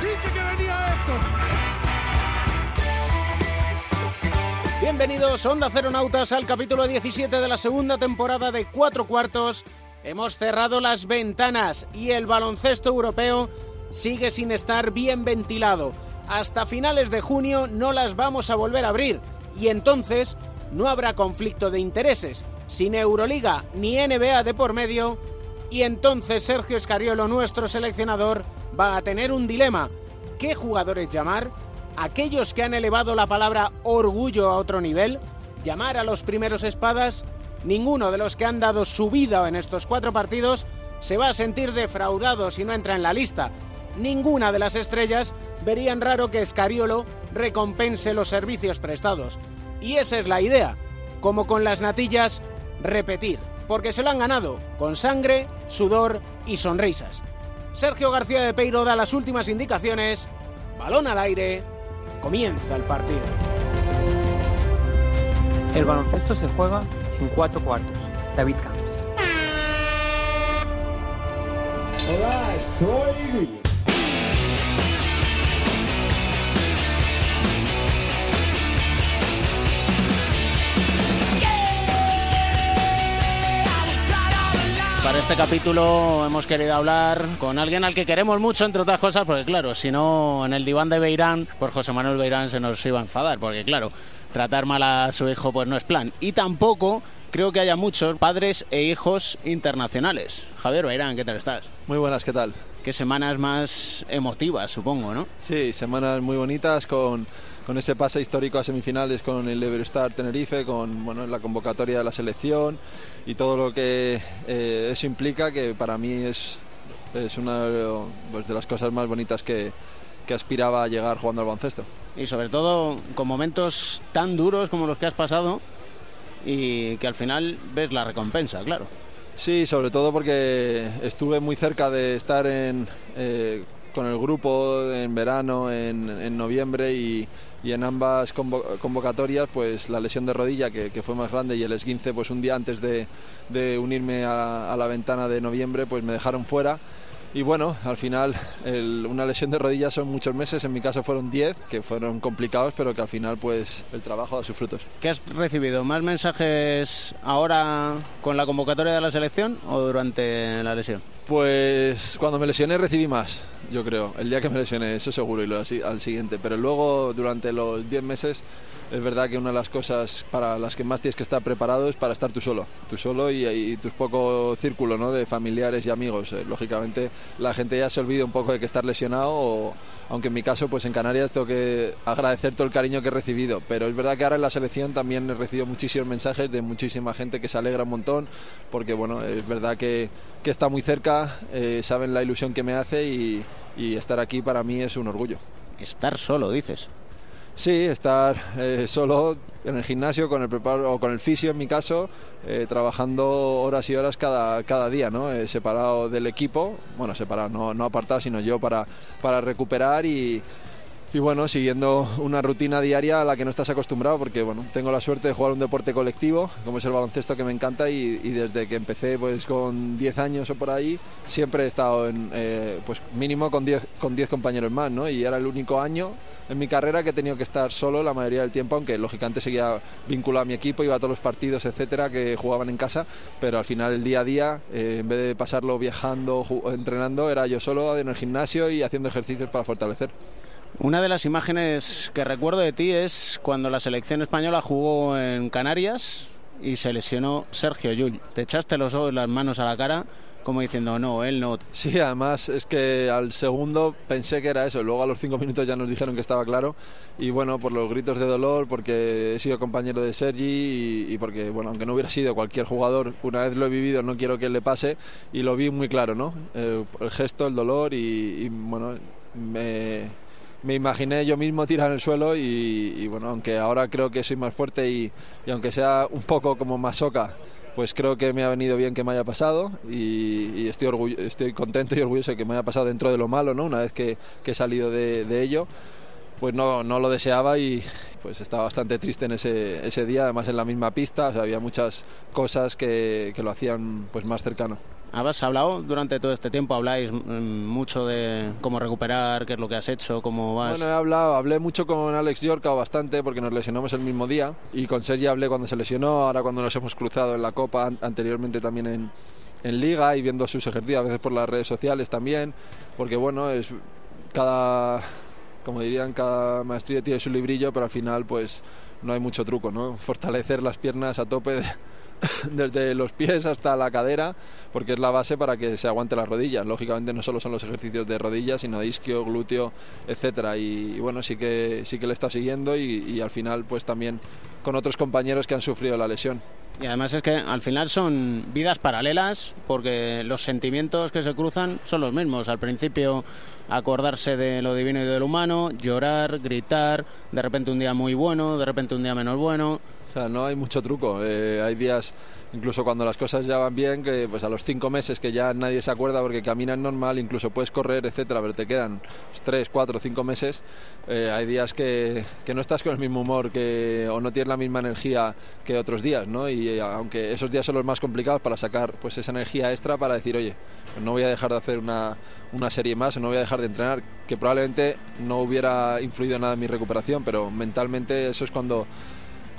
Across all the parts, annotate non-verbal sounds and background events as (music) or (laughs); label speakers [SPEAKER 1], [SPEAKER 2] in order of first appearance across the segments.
[SPEAKER 1] Dije que venía esto.
[SPEAKER 2] Bienvenidos, Onda Nautas al capítulo 17 de la segunda temporada de Cuatro Cuartos. Hemos cerrado las ventanas y el baloncesto europeo sigue sin estar bien ventilado. Hasta finales de junio no las vamos a volver a abrir y entonces no habrá conflicto de intereses, sin Euroliga ni NBA de por medio, y entonces Sergio Escariolo, nuestro seleccionador, va a tener un dilema. ¿Qué jugadores llamar? ¿Aquellos que han elevado la palabra orgullo a otro nivel? ¿Llamar a los primeros espadas? Ninguno de los que han dado su vida en estos cuatro partidos se va a sentir defraudado si no entra en la lista. Ninguna de las estrellas verían raro que Escariolo recompense los servicios prestados. Y esa es la idea. Como con las natillas, repetir. Porque se lo han ganado con sangre, sudor y sonrisas. Sergio García de Peiro da las últimas indicaciones. Balón al aire. Comienza el partido.
[SPEAKER 3] El baloncesto se juega en cuatro cuartos. David Camps.
[SPEAKER 2] Para este capítulo hemos querido hablar con alguien al que queremos mucho, entre otras cosas, porque claro, si no en el diván de Beirán, pues José Manuel Beirán se nos iba a enfadar, porque claro, tratar mal a su hijo pues no es plan. Y tampoco creo que haya muchos padres e hijos internacionales. Javier Beirán, ¿qué tal estás?
[SPEAKER 4] Muy buenas, ¿qué tal?
[SPEAKER 2] Qué semanas más emotivas, supongo, ¿no?
[SPEAKER 4] Sí, semanas muy bonitas con, con ese pase histórico a semifinales con el Everstar Tenerife, con bueno, la convocatoria de la selección y todo lo que eh, eso implica, que para mí es, es una pues, de las cosas más bonitas que, que aspiraba a llegar jugando al baloncesto.
[SPEAKER 2] Y sobre todo con momentos tan duros como los que has pasado y que al final ves la recompensa, claro.
[SPEAKER 4] Sí, sobre todo porque estuve muy cerca de estar en, eh, con el grupo en verano, en, en noviembre y, y, en ambas convo convocatorias, pues la lesión de rodilla que, que, fue más grande y el esguince, pues un día antes de, de unirme a, a la ventana de noviembre, pues me dejaron fuera y bueno, al final el, una lesión de rodillas son muchos meses, en mi caso fueron 10, que fueron complicados, pero que al final pues el trabajo da sus frutos.
[SPEAKER 2] ¿Qué has recibido? ¿Más mensajes ahora con la convocatoria de la selección o durante la lesión?
[SPEAKER 4] Pues cuando me lesioné recibí más, yo creo, el día que me lesioné, eso seguro, y lo al siguiente, pero luego durante los 10 meses es verdad que una de las cosas para las que más tienes que estar preparado es para estar tú solo, tú solo y, tus poco círculo ¿no? de familiares y amigos. Eh, lógicamente la gente ya se olvida un poco de que estar lesionado, aunque en mi caso pues en Canarias tengo que agradecer todo el cariño que he recibido, pero es verdad que ahora en la selección también he recibido muchísimos mensajes de muchísima gente que se alegra un montón, porque bueno, es verdad que, que está muy cerca, eh, saben la ilusión que me hace y estar aquí para mí es un orgullo.
[SPEAKER 2] Estar solo, dices.
[SPEAKER 4] Sí, estar eh, solo en el gimnasio con el preparo o con el fisio en mi caso, eh, trabajando horas y horas cada, cada día, ¿no? Eh, separado del equipo, bueno, separado, no, no apartado, sino yo para, para recuperar y, y bueno, siguiendo una rutina diaria a la que no estás acostumbrado, porque bueno, tengo la suerte de jugar un deporte colectivo, como es el baloncesto que me encanta, y, desde que empecé pues con 10 años o por ahí, siempre he estado en, eh, pues mínimo con 10 con 10 compañeros más, ¿no? Y era el único año en mi carrera que he tenido que estar solo la mayoría del tiempo, aunque lógicamente seguía vinculado a mi equipo, iba a todos los partidos, etcétera, que jugaban en casa, pero al final el día a día, eh, en vez de pasarlo viajando, entrenando, era yo solo en el gimnasio y haciendo ejercicios para fortalecer.
[SPEAKER 2] Una de las imágenes que recuerdo de ti es cuando la selección española jugó en Canarias y se lesionó Sergio Llull. Te echaste los ojos, las manos a la cara como diciendo no, él no.
[SPEAKER 4] Sí, además es que al segundo pensé que era eso, luego a los cinco minutos ya nos dijeron que estaba claro y bueno, por los gritos de dolor, porque he sido compañero de Sergi y, y porque, bueno, aunque no hubiera sido cualquier jugador, una vez lo he vivido, no quiero que le pase y lo vi muy claro, ¿no? El, el gesto, el dolor y, y bueno me, me imaginé yo mismo tirar en el suelo y, bueno, aunque ahora creo que soy más fuerte y, aunque sea un poco como masoca, pues creo que me ha venido bien que me haya pasado y, estoy, contento y orgulloso de que me haya pasado dentro de lo malo, ¿no? Una vez que, que he salido de, ello, pues no, no lo deseaba y pues estaba bastante triste en ese, ese día, además en la misma pista, había muchas cosas que, que lo hacían pues más cercano.
[SPEAKER 2] ¿Habéis hablado durante todo este tiempo? ¿Habláis mm, mucho de cómo recuperar, qué es lo que has hecho, cómo vas?
[SPEAKER 4] Bueno, he hablado, hablé mucho con Alex Yorca bastante porque nos lesionamos el mismo día y con Sergi hablé cuando se lesionó, ahora cuando nos hemos cruzado en la Copa, an- anteriormente también en, en Liga y viendo sus ejercicios, a veces por las redes sociales también, porque bueno, es cada, como dirían, cada maestría tiene su librillo, pero al final pues no hay mucho truco, ¿no? Fortalecer las piernas a tope de- (coughs) desde los pies hasta la cadera, porque es la base para que se aguante las rodillas. Lógicamente no solo son los ejercicios de rodillas, sino de isquio, glúteo, etcétera. Y, bueno, sí que sí que le está siguiendo y, y al final pues también con otros compañeros que han sufrido la lesión.
[SPEAKER 2] Y además es que al final son vidas paralelas porque los sentimientos que se cruzan son los mismos. Al principio acordarse de lo divino y de lo humano, llorar, gritar, de repente un día muy bueno, de repente un día menos bueno.
[SPEAKER 4] No hay mucho truco. Eh, hay días, incluso cuando las cosas ya van bien, que pues a los cinco meses que ya nadie se acuerda porque caminas normal, incluso puedes correr, etcétera, pero te quedan tres, cuatro, cinco meses. eh, hay días que, que no estás con el mismo humor que, o no tienes la misma energía que otros días, ¿no? Y eh, aunque esos días son los más complicados para sacar pues esa energía extra para decir, oye, no voy a dejar de hacer una, una serie más o no voy a dejar de entrenar, que probablemente no hubiera influido nada en mi recuperación, pero mentalmente eso es cuando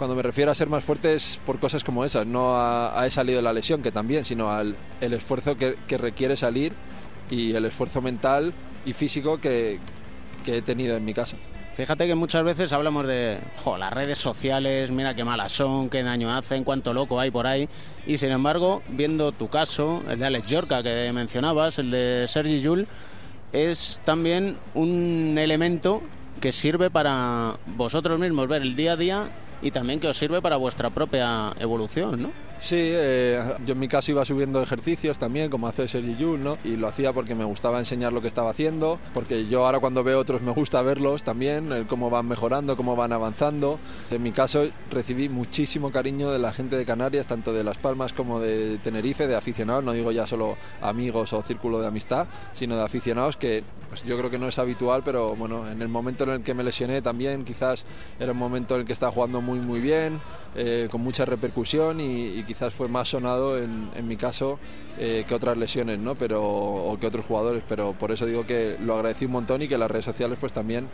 [SPEAKER 4] cuando me refiero a ser más fuerte es por cosas como esas, no a, a he salido de la lesión, que también, sino al el esfuerzo que, que requiere salir y el esfuerzo mental y físico que, que he tenido en mi caso.
[SPEAKER 2] Fíjate que muchas veces hablamos de jo, las redes sociales, mira qué malas son, qué daño hacen, cuánto loco hay por ahí. Y sin embargo, viendo tu caso, el de Alex Yorca que mencionabas, el de Sergi Yul, es también un elemento que sirve para vosotros mismos ver el día a día y también que os sirve para vuestra propia evolución, ¿no?
[SPEAKER 4] Sí, eh, yo en mi caso iba subiendo ejercicios también, como hace Sergi Yul, ¿no? Y lo hacía porque me gustaba enseñar lo que estaba haciendo, porque yo ahora cuando veo otros me gusta verlos también, el cómo van mejorando, cómo van avanzando. En mi caso recibí muchísimo cariño de la gente de Canarias, tanto de Las Palmas como de Tenerife, de aficionados, no digo ya solo amigos o círculo de amistad, sino de aficionados que pues yo creo que no es habitual, pero bueno, en el momento en el que me lesioné también quizás era un momento en el que estaba jugando muy muy bien, eh, con mucha repercusión y, y quizás fue más sonado en, en mi caso eh, que otras lesiones, ¿no? Pero, o que otros jugadores, pero por eso digo que lo agradecí un montón y que las redes sociales pues también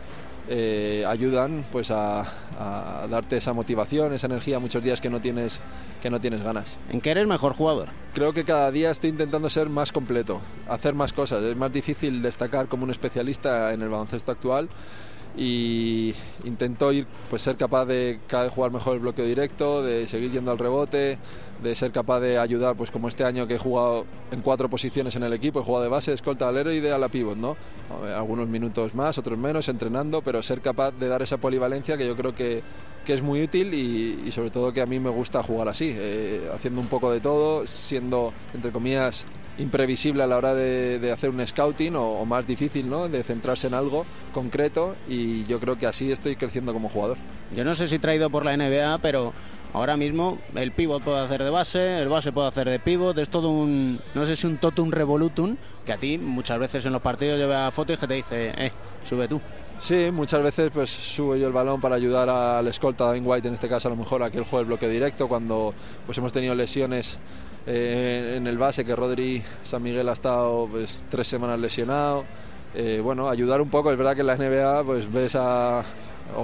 [SPEAKER 4] eh, ayudan pues a, a darte esa motivación, esa energía muchos días que no tienes que no tienes ganas.
[SPEAKER 2] ¿En qué eres mejor jugador?
[SPEAKER 4] Creo que cada día estoy intentando ser más completo, hacer más cosas. Es más difícil destacar como un especialista en el baloncesto actual y intento ir pues ser capaz de cada jugar mejor el bloqueo directo, de seguir yendo al rebote, de ser capaz de ayudar pues como este año que he jugado en cuatro posiciones en el equipo, he jugado de base, de escolta, alero y de ala pivot, ¿no? Ver, Algunos minutos más, otros menos, entrenando, pero ser capaz de dar esa polivalencia que yo creo que, que es muy útil y, y sobre todo que a mí me gusta jugar así, eh, haciendo un poco de todo, siendo entre comillas imprevisible a la hora de, de hacer un scouting o, o más difícil, ¿no? De centrarse en algo concreto y yo creo que así estoy creciendo como jugador.
[SPEAKER 2] Yo no sé si traído por la NBA, pero ahora mismo el pivot puede hacer de base, el base puede hacer de pivot, es todo un, no sé si un totum revolutum, que a ti muchas veces en los partidos lleva fotos que te dice, eh, sube tú.
[SPEAKER 4] Sí, muchas veces pues subo yo el balón para ayudar al escolta Dwayne White, en este caso a lo mejor a que él juegue el bloque directo cuando pues hemos tenido lesiones eh, en el base, que Rodri San Miguel ha estado pues, tres semanas lesionado. Eh, bueno, ayudar un poco, es verdad que en la NBA pues ves a...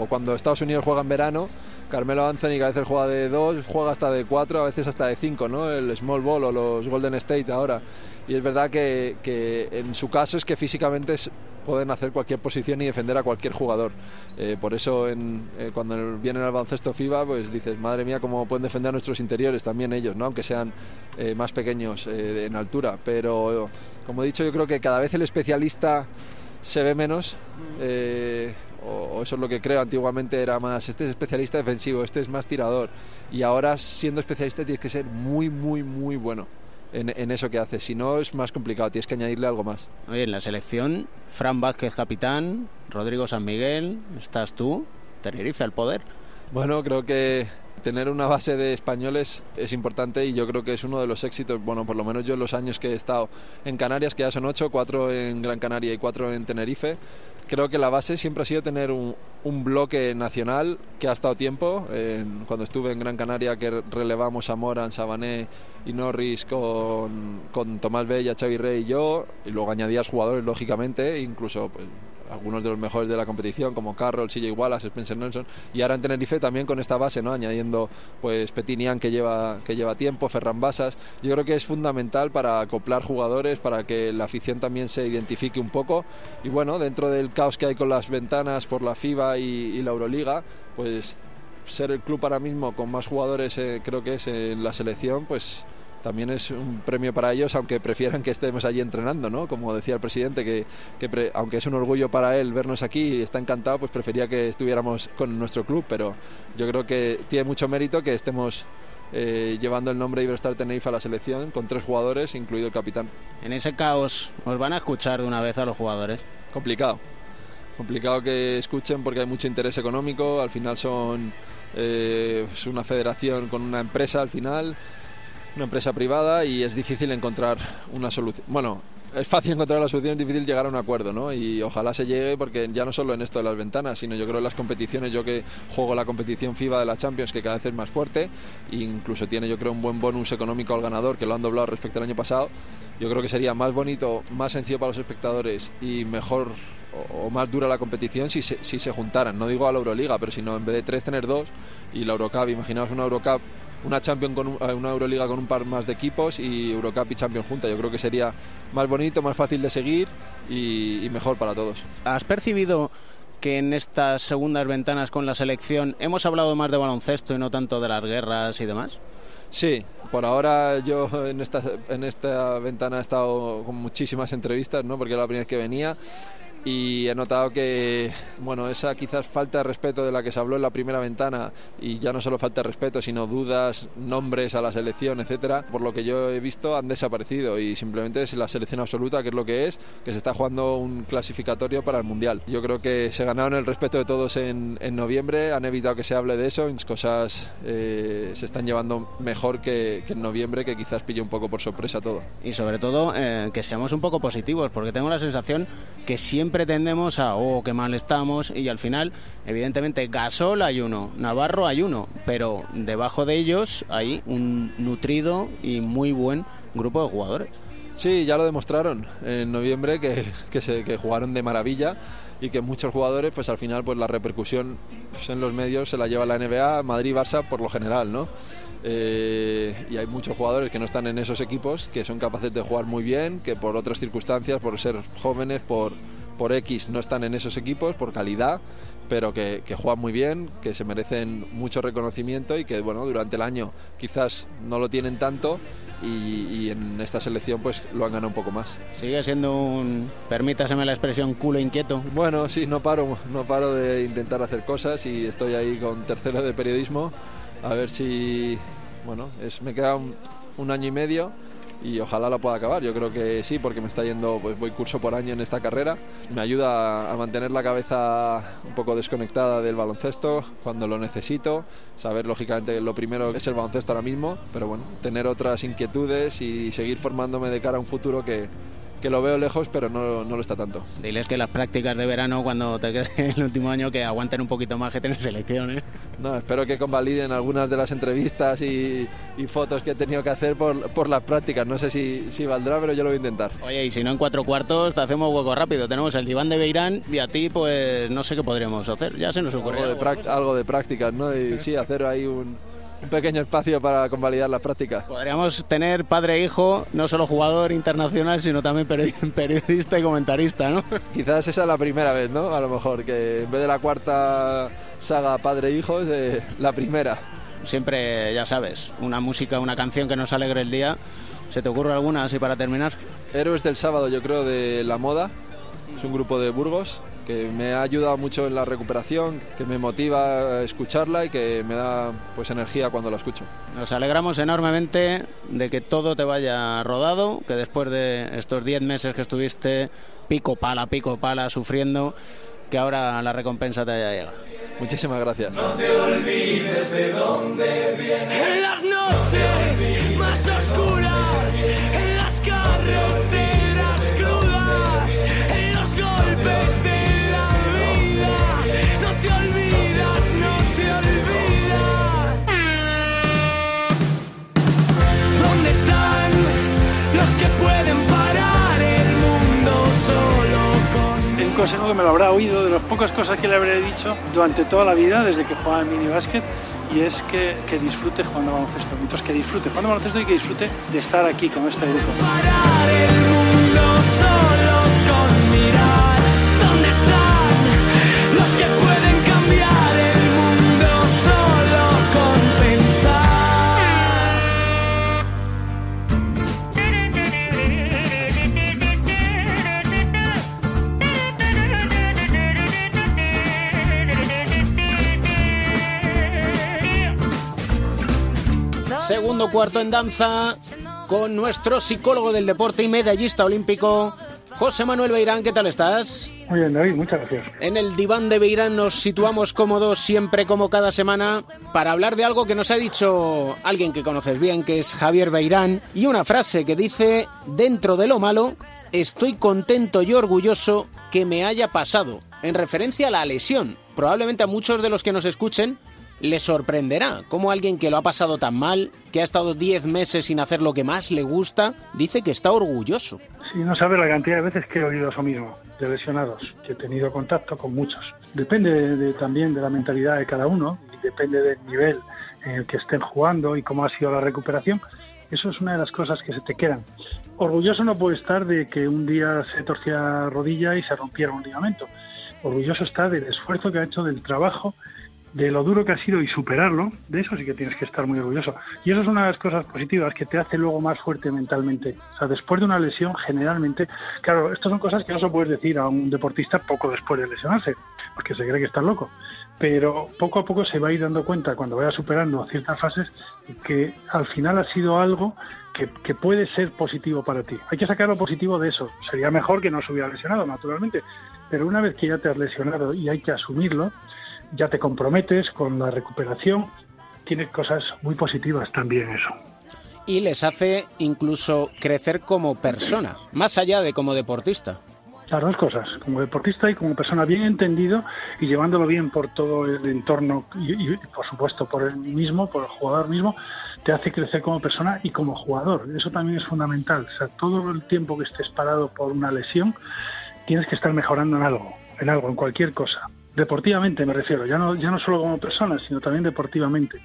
[SPEAKER 4] cuando Estados Unidos juega en verano, Carmelo Anthony que a veces juega de dos, juega hasta de cuatro, a veces hasta de cinco, ¿no? El small ball o los Golden State ahora. Y es verdad que, que en su caso es que físicamente es- pueden hacer cualquier posición y defender a cualquier jugador. Eh, por eso en- eh, cuando vienen al baloncesto FIBA, pues dices, madre mía, cómo pueden defender a nuestros interiores también ellos, ¿no? aunque sean eh, más pequeños eh, en altura. Pero como he dicho, yo creo que cada vez el especialista se ve menos. o eso es lo que creo. Antiguamente era más, este es especialista defensivo, este es más tirador. Y ahora siendo especialista tienes que ser muy, muy, muy bueno. En, en eso que haces. Si no, es más complicado, tienes que añadirle algo más.
[SPEAKER 2] Oye, en la selección, Fran Vázquez capitán, Rodrigo San Miguel, estás tú, Tenerife al poder.
[SPEAKER 4] Bueno, creo que tener una base de españoles es importante y yo creo que es uno de los éxitos, bueno, por lo menos yo en los años que he estado en Canarias, que ya son ocho, cuatro en Gran Canaria y cuatro en Tenerife, creo que la base siempre ha sido tener un, un bloque nacional que ha estado tiempo. En, cuando estuve en Gran Canaria, que relevamos a Moran, Sabané y Norris con, con Tomás Bella, Xavi Rey y yo, y luego añadías jugadores, lógicamente, incluso pues, algunos de los mejores de la competición como Carroll, CJ Wallace, Spencer Nelson y ahora en Tenerife también con esta base, ¿no? añadiendo pues Petinian que lleva, que lleva tiempo, Ferran Basas, yo creo que es fundamental para acoplar jugadores, para que la afición también se identifique un poco y bueno, dentro del caos que hay con las ventanas por la FIBA y, y la Euroliga, pues ser el club ahora mismo con más jugadores eh, creo que es en la selección, pues también es un premio para ellos, aunque prefieran que estemos allí entrenando, ¿no? Como decía el presidente, que, que pre, aunque es un orgullo para él vernos aquí y está encantado, pues prefería que estuviéramos con nuestro club, pero yo creo que tiene mucho mérito que estemos eh, llevando el nombre de Iberostar Tenerife a la selección con tres jugadores, incluido el capitán.
[SPEAKER 2] En ese caos, ¿os van a escuchar de una vez a los jugadores?
[SPEAKER 4] Complicado. Complicado que escuchen porque hay mucho interés económico, al final son eh, es una federación con una empresa al final una empresa privada y es difícil encontrar una solución. Bueno, es fácil encontrar la solución, es difícil llegar a un acuerdo, ¿no? Y ojalá se llegue porque ya no solo en esto de las ventanas, sino yo creo en las competiciones, yo que juego la competición FIBA de la Champions, que cada vez es más fuerte, e incluso tiene yo creo un buen bonus económico al ganador, que lo han doblado respecto al año pasado, yo creo que sería más bonito, más sencillo para los espectadores y mejor o, más dura la competición si se, si se juntaran, no digo a la Euroliga, pero sino en vez de tres tener dos y la Eurocup, imaginaos una Eurocup una Champions con un, una Euroliga con un par más de equipos y Eurocup y Champions junta. Yo creo que sería más bonito, más fácil de seguir y, y mejor para todos.
[SPEAKER 2] ¿Has percibido que en estas segundas ventanas con la selección hemos hablado más de baloncesto y no tanto de las guerras y demás?
[SPEAKER 4] Sí, por ahora yo en esta, en esta ventana he estado con muchísimas entrevistas, ¿no? porque era la primera vez que venía y he notado que bueno esa quizás falta de respeto de la que se habló en la primera ventana y ya no solo falta de respeto sino dudas nombres a la selección etcétera por lo que yo he visto han desaparecido. Y simplemente es la selección absoluta que es lo que es que se está jugando un clasificatorio para el mundial. Yo creo que se ganaron el respeto de todos en, en noviembre han evitado que se hable de eso cosas eh, se están llevando mejor que, que, en noviembre que quizás pille un poco por sorpresa todo.
[SPEAKER 2] Y sobre todo eh, que seamos un poco positivos porque tengo la sensación que siempre pretendemos a, oh, qué mal estamos, y al final, evidentemente, Gasol hay uno, Navarro hay uno, pero debajo de ellos hay un nutrido y muy buen grupo de jugadores.
[SPEAKER 4] Sí, ya lo demostraron en noviembre que, que, se, que jugaron de maravilla y que muchos jugadores, pues al final, pues la repercusión pues, en los medios se la lleva la NBA, Madrid, Barça por lo general, ¿no? Eh, y hay muchos jugadores que no están en esos equipos que son capaces de jugar muy bien, que por otras circunstancias, por ser jóvenes, por, por X no están en esos equipos, por calidad, pero que, que, juegan muy bien, que se merecen mucho reconocimiento y que bueno, durante el año quizás no lo tienen tanto y, y, en esta selección pues lo han ganado un poco más.
[SPEAKER 2] Sigue siendo un, permítaseme la expresión, culo inquieto.
[SPEAKER 4] Bueno, sí, no paro, no paro de intentar hacer cosas y estoy ahí con tercero de periodismo, a ver si, bueno, es, me queda un, un año y medio y ojalá lo pueda acabar. Yo creo que sí, porque me está yendo, pues voy curso por año en esta carrera. Me ayuda a mantener la cabeza un poco desconectada del baloncesto cuando lo necesito. Saber, lógicamente, lo primero es el baloncesto ahora mismo, pero bueno, tener otras inquietudes y seguir formándome de cara a un futuro que, que lo veo lejos, pero no, no, lo está tanto.
[SPEAKER 2] Diles que las prácticas de verano, cuando te quede (laughs) el último año, que aguanten un poquito más que tener selección. ¿eh?
[SPEAKER 4] No, espero que convaliden algunas de las entrevistas y, y fotos que he tenido que hacer por, por las prácticas. No sé si, si, valdrá, pero yo lo voy a intentar.
[SPEAKER 2] Oye, y si no en cuatro cuartos, te hacemos hueco rápido. Tenemos el diván de Beirán y a ti, pues no sé qué podríamos hacer. Ya se nos ocurrió.
[SPEAKER 4] Algo de, algo de prácticas, ¿no? Y sí, hacer ahí un un pequeño espacio para convalidar las prácticas.
[SPEAKER 2] Podríamos tener padre e hijo, no solo jugador internacional, sino también (laughs) periodista y comentarista, ¿no?
[SPEAKER 4] Quizás esa es la primera vez, ¿no? A lo mejor, que en vez de la cuarta saga padre e hijo, es eh, la primera.
[SPEAKER 2] Siempre, ya sabes, una música, una canción que nos alegre el día. ¿Se te ocurre alguna así para terminar?
[SPEAKER 4] Héroes del sábado, yo creo, de La Moda. Es un grupo de Burgos que me ha ayudado mucho en la recuperación, que me motiva a escucharla y que me da pues energía cuando la escucho.
[SPEAKER 2] Nos alegramos enormemente de que todo te vaya rodado, que después de estos 10 meses que estuviste pico pala, pico pala, sufriendo, que ahora la recompensa te haya llegado.
[SPEAKER 4] Muchísimas gracias.
[SPEAKER 5] No te olvides de dónde vienes. En las noches más oscuras, en las carreteras crudas, en los golpes de que pueden parar el mundo solo con
[SPEAKER 6] un consejo que me lo habrá oído de las pocas cosas que le habré dicho durante toda la vida desde que jugaba en minibásquet y es que, que disfrute jugando baloncesto. Entonces que disfrute jugando baloncesto y que disfrute de estar aquí con este grupo.
[SPEAKER 5] parar el mundo solo
[SPEAKER 2] Cuarto en danza con nuestro psicólogo del deporte y medallista olímpico, José Manuel Beirán. ¿Qué tal estás?
[SPEAKER 6] Muy bien, David, muchas gracias.
[SPEAKER 2] En el diván de Beirán nos situamos cómodos siempre como cada semana para hablar de algo que nos ha dicho alguien que conoces bien, que es Javier Beirán, y una frase que dice, dentro de lo malo, estoy contento y orgulloso que me haya pasado, en referencia a la lesión. Probablemente a muchos de los que nos escuchen les sorprenderá cómo alguien que lo ha pasado tan mal, que ha estado 10 meses sin hacer lo que más le gusta, dice que está orgulloso.
[SPEAKER 6] Sí, no sabes la cantidad de veces que he oído eso mismo, de lesionados, que he tenido contacto con muchos. Depende de- también de la mentalidad de cada uno y depende del nivel en el que estén jugando y cómo ha sido la recuperación. Eso es una de las cosas que se te quedan. Orgulloso no puede estar de que un día se torcía la rodilla y se rompiera un ligamento. Orgulloso está del esfuerzo que ha hecho, del trabajo, de lo duro que ha sido y superarlo, de eso sí que tienes que estar muy orgulloso. Y eso es una de las cosas positivas que te hace luego más fuerte mentalmente. O sea, después de una lesión, generalmente, claro, estas son cosas que no se puedes decir a un deportista poco después de lesionarse, porque se cree que está loco. Pero poco a poco se va a ir dando cuenta cuando vaya superando ciertas fases que al final ha sido algo que, que puede ser positivo para ti. Hay que sacar lo positivo de eso. Sería mejor que no se hubiera lesionado, naturalmente. Pero una vez que ya te has lesionado y hay que asumirlo, ya te comprometes con la recuperación, tiene cosas muy positivas también eso.
[SPEAKER 2] Y les hace incluso crecer como persona, más allá de como deportista.
[SPEAKER 6] Las dos cosas, como deportista y como persona bien entendido y llevándolo bien por todo el entorno y, y, por supuesto por el mismo, por el jugador mismo, te hace crecer como persona y como jugador. Eso también es fundamental. O sea, todo el tiempo que estés parado por una lesión, tienes que estar mejorando en algo, en algo, en cualquier cosa. Deportivamente me refiero, ya no, ya no solo como persona, sino también deportivamente.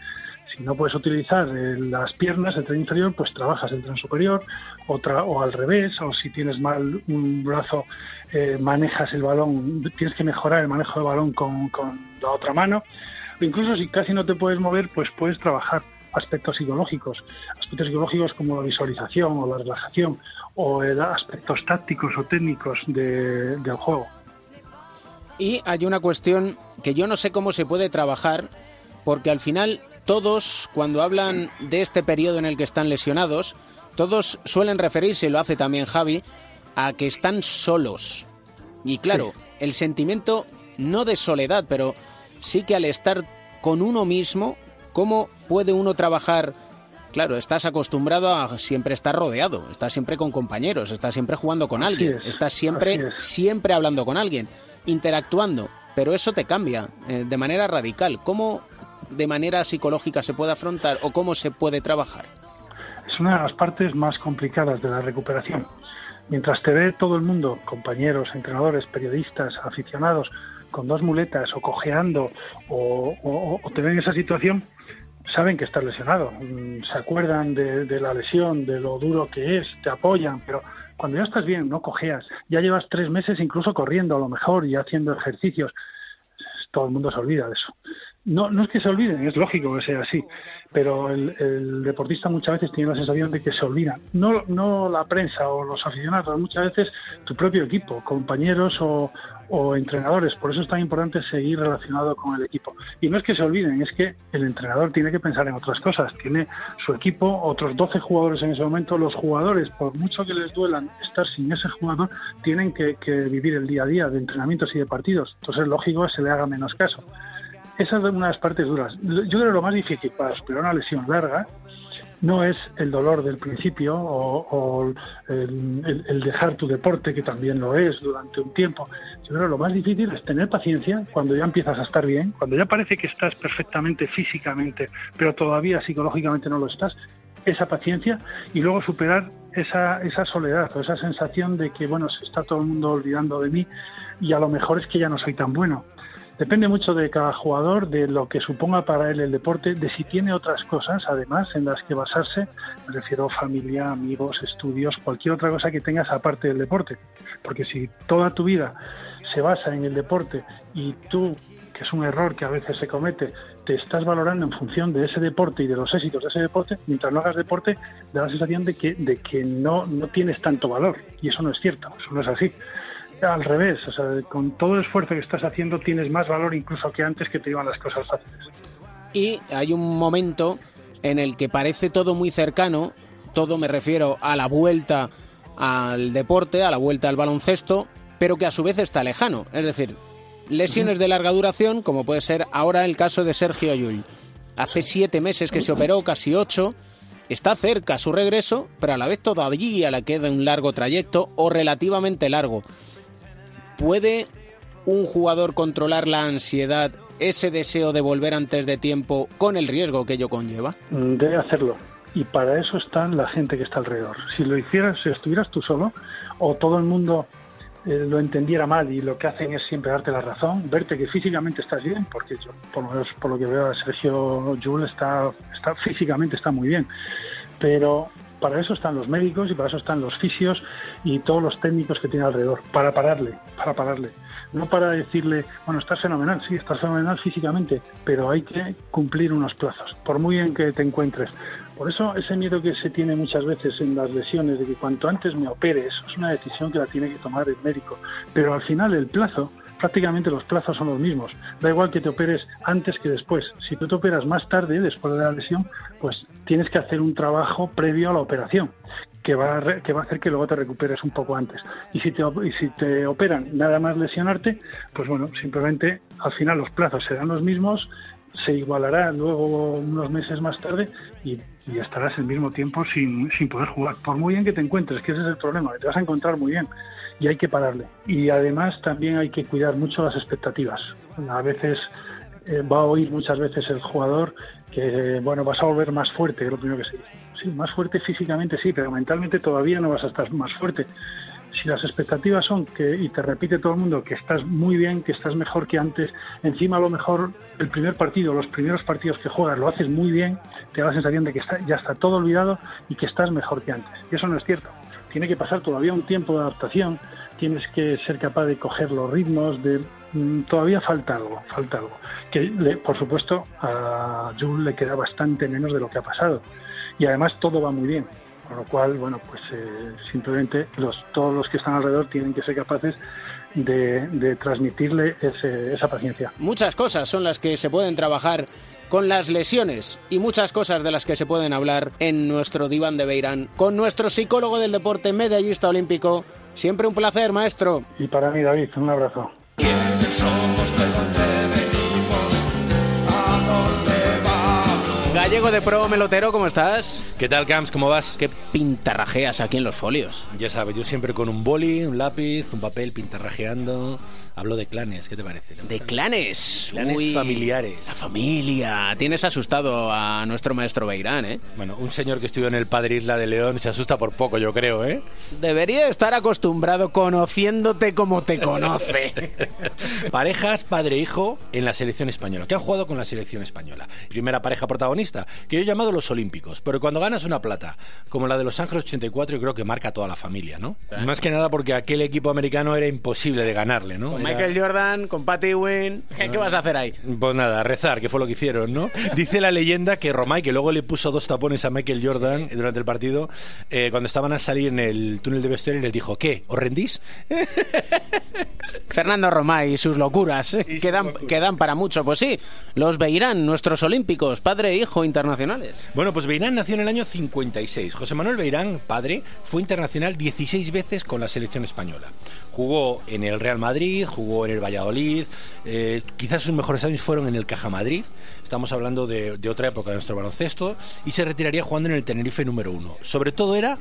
[SPEAKER 6] Si no puedes utilizar eh, las piernas, el tren inferior, pues trabajas el tren superior, otra, o al revés, o si tienes mal un brazo, eh, manejas el balón, tienes que mejorar el manejo del balón con, con la otra mano. O incluso si casi no te puedes mover, pues puedes trabajar aspectos psicológicos, aspectos psicológicos como la visualización o la relajación, o eh, aspectos tácticos o técnicos de, del juego.
[SPEAKER 2] Y hay una cuestión que yo no sé cómo se puede trabajar, porque al final todos, cuando hablan de este periodo en el que están lesionados, todos suelen referirse, y lo hace también Javi, a que están solos. Y claro, el sentimiento no de soledad, pero sí que al estar con uno mismo, ¿cómo puede uno trabajar? Claro, estás acostumbrado a siempre estar rodeado, estás siempre con compañeros, estás siempre jugando con
[SPEAKER 6] Así
[SPEAKER 2] alguien,
[SPEAKER 6] es,
[SPEAKER 2] estás siempre,
[SPEAKER 6] es.
[SPEAKER 2] siempre hablando con alguien, interactuando, pero eso te cambia eh, de manera radical. ¿Cómo de manera psicológica se puede afrontar o cómo se puede trabajar?
[SPEAKER 6] Es una de las partes más complicadas de la recuperación. Mientras te ve todo el mundo, compañeros, entrenadores, periodistas, aficionados, con dos muletas o cojeando o, o, o te ven en esa situación, saben que estás lesionado, mm, se acuerdan de, de, la lesión, de lo duro que es, te apoyan, pero cuando ya estás bien, no cojeas, ya llevas tres meses incluso corriendo a lo mejor y haciendo ejercicios, todo el mundo se olvida de eso. No, no es que se olviden, es lógico que sea así, pero el, el, deportista muchas veces tiene la sensación de que se olvida. No, no la prensa o los aficionados, muchas veces tu propio equipo, compañeros o, o entrenadores. Por eso es tan importante seguir relacionado con el equipo. Y no es que se olviden, es que el entrenador tiene que pensar en otras cosas. Tiene su equipo, otros 12 jugadores en ese momento. Los jugadores, por mucho que les duelan estar sin ese jugador, tienen que, que vivir el día a día de entrenamientos y de partidos. Entonces, lógico, se le haga menos caso. Esa es una de las partes duras. Yo creo que lo más difícil para superar una lesión larga no es el dolor del principio o, el, dejar tu deporte, que también lo es durante un tiempo. Yo creo que lo más difícil es tener paciencia cuando ya empiezas a estar bien, cuando ya parece que estás perfectamente físicamente, pero todavía psicológicamente no lo estás, esa paciencia y luego superar esa, esa soledad o esa sensación de que, bueno, se está todo el mundo olvidando de mí y a lo mejor es que ya no soy tan bueno. Depende mucho de cada jugador, de lo que suponga para él el deporte, de si tiene otras cosas, además, en las que basarse, me refiero a familia, amigos, estudios, cualquier otra cosa que tengas aparte del deporte. Porque si toda tu vida se basa en el deporte y tú, que es un error que a veces se comete, te estás valorando en función de ese deporte y de los éxitos de ese deporte, mientras no hagas deporte, da la sensación de que, de que no, no tienes tanto valor. Y eso no es cierto, eso no es así al revés, o sea, con todo el esfuerzo que estás haciendo tienes más valor incluso que antes que te iban las cosas fáciles.
[SPEAKER 2] Y hay un momento en el que parece todo muy cercano, todo me refiero a la vuelta al deporte, a la vuelta al baloncesto, pero que a su vez está lejano, es decir, lesiones de larga duración, como puede ser ahora el caso de Sergio Llull. Hace siete meses que se operó, casi ocho, está cerca su regreso, pero a la vez todavía le queda un largo trayecto o relativamente largo. ¿Puede un jugador controlar la ansiedad, ese deseo de volver antes de tiempo, con el riesgo que ello conlleva?
[SPEAKER 6] Debe hacerlo. Y para eso está la gente que está alrededor. Si lo hicieras, si estuvieras tú solo, o todo el mundo eh, lo entendiera mal y lo que hacen es siempre darte la razón, verte que físicamente estás bien, porque yo, por lo menos por lo que veo, Sergio Jules está, está físicamente está muy bien. Pero para eso están los médicos y para eso están los fisios y todos los técnicos que tiene alrededor, para pararle, para pararle. No para decirle, bueno, estás fenomenal, sí, estás fenomenal físicamente, pero hay que cumplir unos plazos, por muy bien que te encuentres. Por eso ese miedo que se tiene muchas veces en las lesiones de que cuanto antes me opere, eso es una decisión que la tiene que tomar el médico. Pero al final el plazo prácticamente los plazos son los mismos. Da igual que te operes antes que después. Si tú te operas más tarde, después de la lesión, pues tienes que hacer un trabajo previo a la operación. Que va, a, que va a hacer que luego te recuperes un poco antes. Y si, te, y si te operan nada más lesionarte, pues bueno, simplemente al final los plazos serán los mismos, se igualará luego unos meses más tarde y, y, estarás el mismo tiempo sin, sin poder jugar. Por muy bien que te encuentres, que ese es el problema, que te vas a encontrar muy bien y hay que pararle. Y además también hay que cuidar mucho las expectativas. A veces eh, va a oír muchas veces el jugador que, bueno, vas a volver más fuerte, es lo primero que se dice. Sí, más fuerte físicamente sí, pero mentalmente todavía no vas a estar más fuerte. Si las expectativas son que, y te repite todo el mundo, que estás muy bien, que estás mejor que antes, encima a lo mejor el primer partido, los primeros partidos que juegas lo haces muy bien, te da la sensación de que está, ya está todo olvidado y que estás mejor que antes. Y eso no es cierto tiene que pasar todavía un tiempo de adaptación, tienes que ser capaz de coger los ritmos, de mm, todavía falta algo, falta algo. Que por supuesto a Jules le queda bastante menos de lo que ha pasado. Y además todo va muy bien. Con lo cual, bueno, pues eh, simplemente los, todos los que están alrededor tienen que ser capaces de, transmitirle esa paciencia.
[SPEAKER 2] Muchas cosas son las que se pueden trabajar con las lesiones y muchas cosas de las que se pueden hablar en nuestro diván de Beirán con nuestro psicólogo del deporte medallista olímpico. Siempre un placer, maestro.
[SPEAKER 6] Y para mí, David, un abrazo.
[SPEAKER 2] Gallego de Pro Melotero, ¿cómo estás?
[SPEAKER 7] ¿Qué tal, Camps? ¿Cómo vas?
[SPEAKER 2] ¿Qué pintarrajeas aquí en los folios?
[SPEAKER 7] Ya sabes, yo siempre con un boli, un lápiz, un papel pintarrajeando. Hablo de clanes, ¿qué te parece?
[SPEAKER 2] ¿De clanes?
[SPEAKER 7] Clanes Uy, familiares.
[SPEAKER 2] La familia. Tienes asustado a nuestro maestro Beirán, ¿eh?
[SPEAKER 7] Bueno, un señor que estuvo en el Padre Isla de León se asusta por poco, yo creo, ¿eh?
[SPEAKER 2] Debería estar acostumbrado conociéndote como te conoce. (laughs)
[SPEAKER 7] Parejas padre-hijo en la selección española. ¿Qué han jugado con la selección española? Primera pareja protagonista que yo he llamado los olímpicos. Pero cuando ganas una plata, como la de Los Ángeles 84, yo creo que marca a toda la familia, ¿no? Más que nada porque aquel equipo americano era imposible de ganarle, ¿no?
[SPEAKER 2] Con
[SPEAKER 7] Era-
[SPEAKER 2] Michael Jordan, con Patty Wynn. ¿Qué, (laughs) qué vas a hacer ahí?
[SPEAKER 7] Pues nada, rezar, que fue lo que hicieron, ¿no? (laughs) Dice la leyenda que Romay, que luego le puso dos tapones a Michael Jordan durante el partido, eh, cuando estaban a salir en el túnel de vestuario, les dijo, ¿qué? ¿Os rendís? (laughs)
[SPEAKER 2] Fernando Romay y sus locuras eh, quedan, quedan para mucho. Pues sí, los Beirán, nuestros olímpicos, padre e hijo internacionales.
[SPEAKER 7] Bueno, pues Beirán nació en el año 56. José Manuel Beirán, padre, fue internacional 16 veces con la selección española. Jugó en el Real Madrid, jugó en el Valladolid, eh, quizás sus mejores años fueron en el Caja Madrid, estamos hablando de, de otra época de nuestro baloncesto, y se retiraría jugando en el Tenerife número uno. Sobre todo era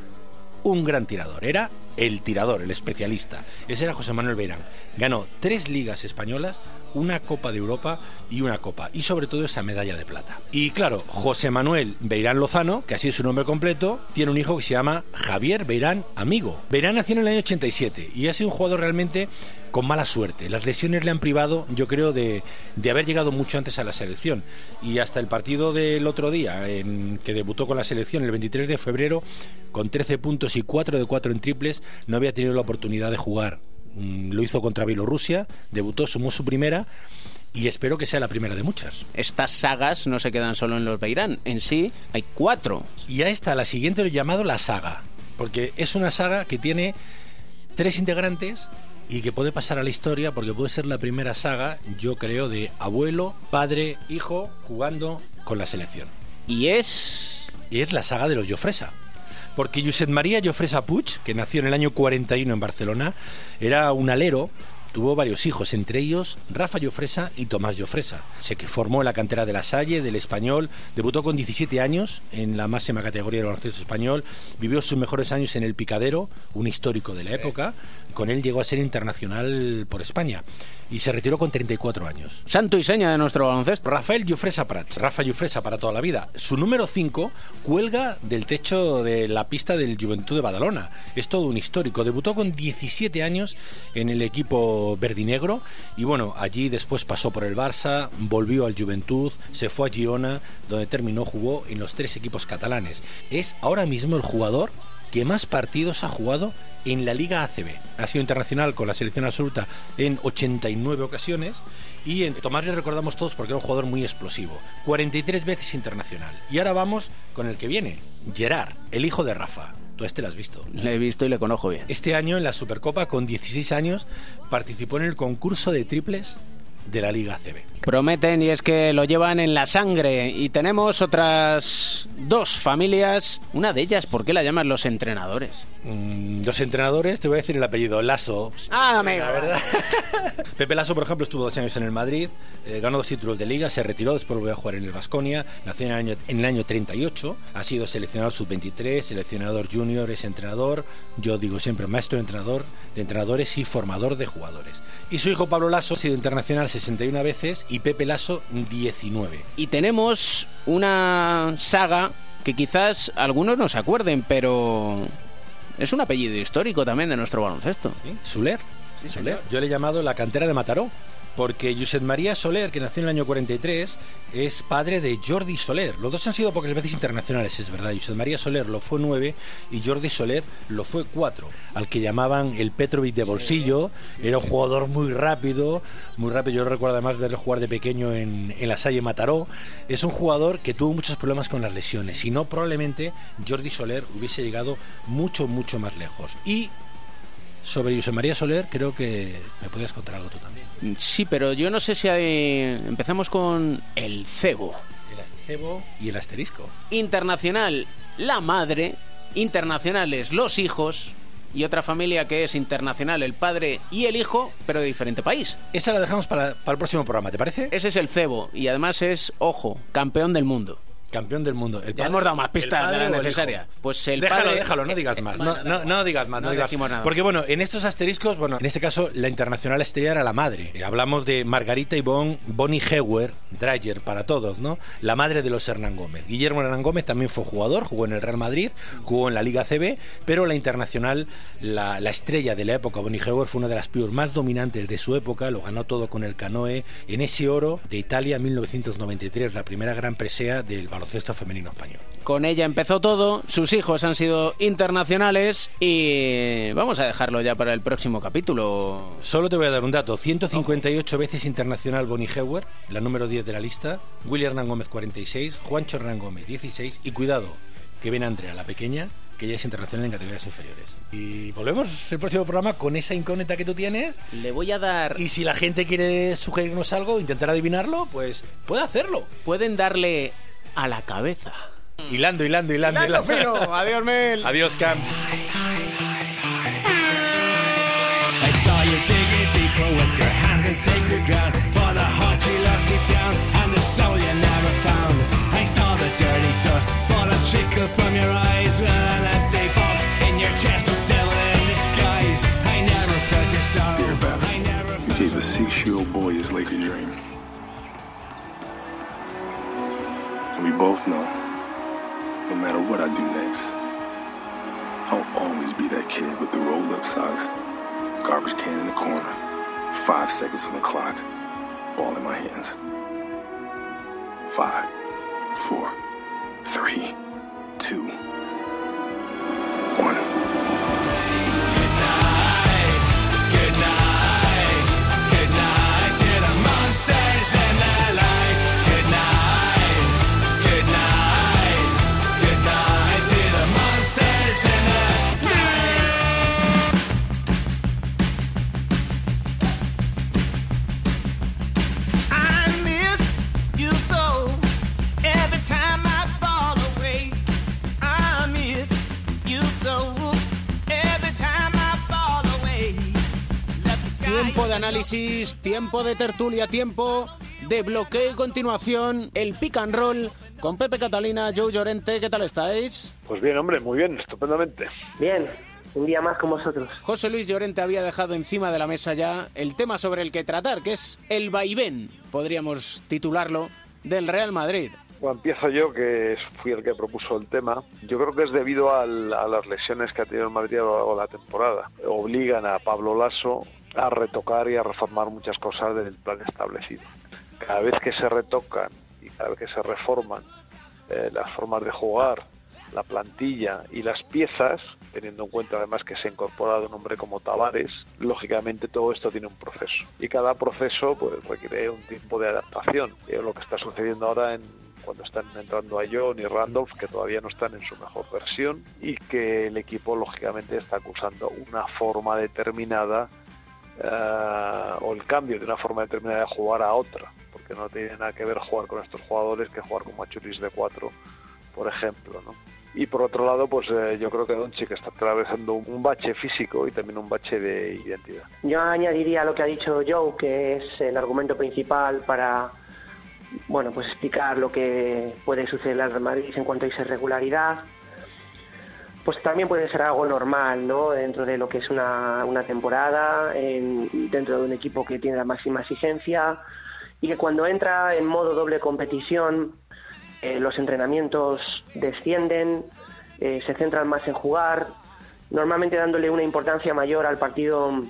[SPEAKER 7] un gran tirador, era el tirador, el especialista. Ese era José Manuel Beirán. Ganó tres ligas españolas, una Copa de Europa y una Copa, y sobre todo esa medalla de plata. Y claro, José Manuel Beirán Lozano, que así es su nombre completo, tiene un hijo que se llama Javier Beirán Amigo. Beirán nació en el año 87 y ha sido un jugador realmente con mala suerte. Las lesiones le han privado, yo creo, de, de haber llegado mucho antes a la selección. Y hasta el partido del otro día, en que debutó con la selección el 23 de febrero, con 13 puntos y 4 de 4 en triples, no había tenido la oportunidad de jugar. Mm, Lo hizo contra Bielorrusia, debutó, sumó su primera y espero que sea la primera de muchas.
[SPEAKER 2] Estas sagas no se quedan solo en los Beirán, en sí hay cuatro.
[SPEAKER 7] Y a esta, la siguiente, lo he llamado la saga, porque es una saga que tiene tres integrantes y que puede pasar a la historia porque puede ser la primera saga, yo creo, de abuelo, padre, hijo jugando con la selección.
[SPEAKER 2] Y es...
[SPEAKER 7] Y es la saga de los Jofresa. Porque Josep María Jofresa Puig, que nació en el año 41 en Barcelona, era un alero Tuvo varios hijos, entre ellos Rafa Jofresa y Tomás Jofresa. Se que formó en la cantera de la Salle, del Español, debutó con 17 años en la máxima categoría del baloncesto español, vivió sus mejores años en el Picadero, un histórico de la época. Con él llegó a ser internacional por España y se retiró con 34 años.
[SPEAKER 2] Santo y seña de nuestro baloncesto.
[SPEAKER 7] Rafael Jufresa Prats, Rafa Jufresa para toda la vida. Su número 5 cuelga del techo de la pista del Juventud de Badalona. Es todo un histórico. Debutó con 17 años en el equipo verdinegro y bueno, allí después pasó por el Barça, volvió al Juventud, se fue a Girona, donde terminó, jugó en los tres equipos catalanes. Es ahora mismo el jugador que más partidos ha jugado en la Liga ACB. Ha sido internacional con la selección absoluta en 89 ocasiones y en Tomás le recordamos todos porque era un jugador muy explosivo. 43 veces internacional. Y ahora vamos con el que viene, Gerard, el hijo de Rafa. Tú este lo has visto.
[SPEAKER 2] Le he visto y le conozco bien.
[SPEAKER 7] Este año en la Supercopa, con 16 años, participó en el concurso de triples de la Liga ACB.
[SPEAKER 2] Prometen y es que lo llevan en la sangre. Y tenemos otras dos familias. Una de ellas, ¿por qué la llaman los entrenadores?
[SPEAKER 7] Mm, los entrenadores, te voy a decir el apellido, Lasso.
[SPEAKER 2] Ah, amigo.
[SPEAKER 7] La verdad. (laughs) Pepe Lasso, por ejemplo, estuvo dos años en el Madrid, eh, ganó dos títulos de liga, se retiró, después volvió a jugar en el Vasconia, nació en el, año, en el año 38, ha sido seleccionador sub-23, seleccionador junior, es entrenador, yo digo siempre maestro de entrenador, de entrenadores y formador de jugadores. Y su hijo Pablo Lasso ha sido internacional 61 veces y Pepe Lasso 19.
[SPEAKER 2] Y tenemos una saga que quizás algunos no se acuerden, pero es un apellido histórico también de nuestro baloncesto.
[SPEAKER 7] Soler. Soler. Yo le he llamado la cantera de Mataró. Porque Josep María Soler, que nació en el año 43, es padre de Jordi Soler. Los dos han sido pocas veces internacionales, es verdad. Josep María Soler lo fue nueve y Jordi Soler lo fue cuatro. Al que llamaban el Petrovic de bolsillo. Era un jugador muy rápido, muy rápido. Yo recuerdo además verlo jugar de pequeño en, en la Salle Mataró. Es un jugador que tuvo muchos problemas con las lesiones. Si no, probablemente Jordi Soler hubiese llegado mucho, mucho más lejos. Y sobre José María Soler, creo que me podías contar algo tú también.
[SPEAKER 2] Sí, pero yo no sé si hay... Empezamos con el cebo.
[SPEAKER 7] El cebo y el asterisco.
[SPEAKER 2] Internacional, la madre. Internacionales, los hijos. Y otra familia que es internacional, el padre y el hijo, pero de diferente país.
[SPEAKER 7] Esa la dejamos para, para el próximo programa, ¿te parece?
[SPEAKER 2] Ese es el cebo. Y además es, ojo, campeón del mundo.
[SPEAKER 7] Campeón del mundo. El
[SPEAKER 2] Ya hemos dado más pistas de la necesaria. Pues el
[SPEAKER 7] déjalo,
[SPEAKER 2] padre-
[SPEAKER 7] déjalo, no digas más. (laughs) No, no, no digas más, no,
[SPEAKER 2] No
[SPEAKER 7] digas
[SPEAKER 2] nada.
[SPEAKER 7] Porque bueno, en estos asteriscos, bueno, en este caso la internacional estrella era la madre. Eh, Hablamos de Margarita Ivonne Bonnie Heuer, Dreyer para todos, ¿no? La madre de los Hernán Gómez. Guillermo Hernán Gómez también fue jugador, jugó en el Real Madrid, jugó en la Liga CB, pero la internacional, la, la estrella de la época, Bonnie Heuer, fue una de las pibos más dominantes de su época, lo ganó todo con el canoe en ese oro de Italia 1993, la primera gran presea del baloncesto femenino español.
[SPEAKER 2] Con ella empezó todo, sus hijos han sido internacionales y vamos a dejarlo ya para el próximo capítulo.
[SPEAKER 7] Solo te voy a dar un dato, 158 veces internacional Bonnie Heuer, la número 10 de la lista, William Hernán Gómez 46, Juancho Hernán Gómez 16 y cuidado, que ven Andrea, la pequeña, que ya es internacional en categorías inferiores. Y volvemos el próximo programa con esa incógnita que tú tienes.
[SPEAKER 2] Le voy a dar...
[SPEAKER 7] Y si la gente quiere sugerirnos algo, intentar adivinarlo, pues puede hacerlo.
[SPEAKER 2] Pueden darle a la cabeza.
[SPEAKER 7] Hilando, hilando, hilando.
[SPEAKER 2] Hilando fino. Adiós, Mel.
[SPEAKER 7] Adiós, Camps.
[SPEAKER 5] I saw you digging deeper with your hands in sacred ground. For the heart you lost deep down and the soul you never found. I saw the dirty dust fall and trickle from your eyes. With an empty box in your chest, a devil in disguise. I never felt your sorrow.
[SPEAKER 8] Dear
[SPEAKER 5] I never felt you
[SPEAKER 8] gave a six-year-old boy his Laker dream. And we both know, no matter what I do next, I'll always be that kid with the rolled-up socks, garbage can in the corner, five seconds on the clock, ball in my hands. Five, four, three, two,
[SPEAKER 2] análisis, tiempo de tertulia, tiempo de bloqueo y continuación, el pick and roll con Pepe Catalina, Joe Llorente, ¿qué tal estáis?
[SPEAKER 9] Pues bien, hombre, muy bien, estupendamente.
[SPEAKER 10] Bien, un día más con vosotros.
[SPEAKER 2] José Luis Llorente había dejado encima de la mesa ya el tema sobre el que tratar, que es el vaivén, podríamos titularlo, del Real Madrid.
[SPEAKER 9] Bueno, empiezo yo, que fui el que propuso el tema. Yo creo que es debido al- a las lesiones que ha tenido el Madrid a lo largo de la temporada. Obligan a Pablo Lasso a retocar y a reformar muchas cosas del plan establecido. Cada vez que se retocan y cada vez que se reforman eh, las formas de jugar, la plantilla y las piezas, teniendo en cuenta además que se ha incorporado un hombre como Tavares, lógicamente todo esto tiene un proceso. Y cada proceso pues requiere un tiempo de adaptación. Es lo que está sucediendo ahora en cuando están entrando a John y Randolph, que todavía no están en su mejor versión, y que el equipo lógicamente está acusando una forma determinada eh, o el cambio de una forma determinada de jugar a otra, porque no tiene nada que ver jugar con estos jugadores que jugar con Machuris de 4, por ejemplo, ¿no? Y por otro lado, pues eh, yo creo que Doncic está atravesando un, bache físico y también un bache de identidad.
[SPEAKER 10] Yo añadiría lo que ha dicho Joe, que es el argumento principal para bueno, pues explicar lo que puede suceder al Real Madrid en cuanto a irregularidad. Pues también puede ser algo normal, ¿no? Dentro de lo que es una, una temporada, en- dentro de un equipo que tiene la máxima exigencia y que cuando entra en modo doble competición, eh, los entrenamientos descienden, eh, se centran más en jugar, normalmente dándole una importancia mayor al partido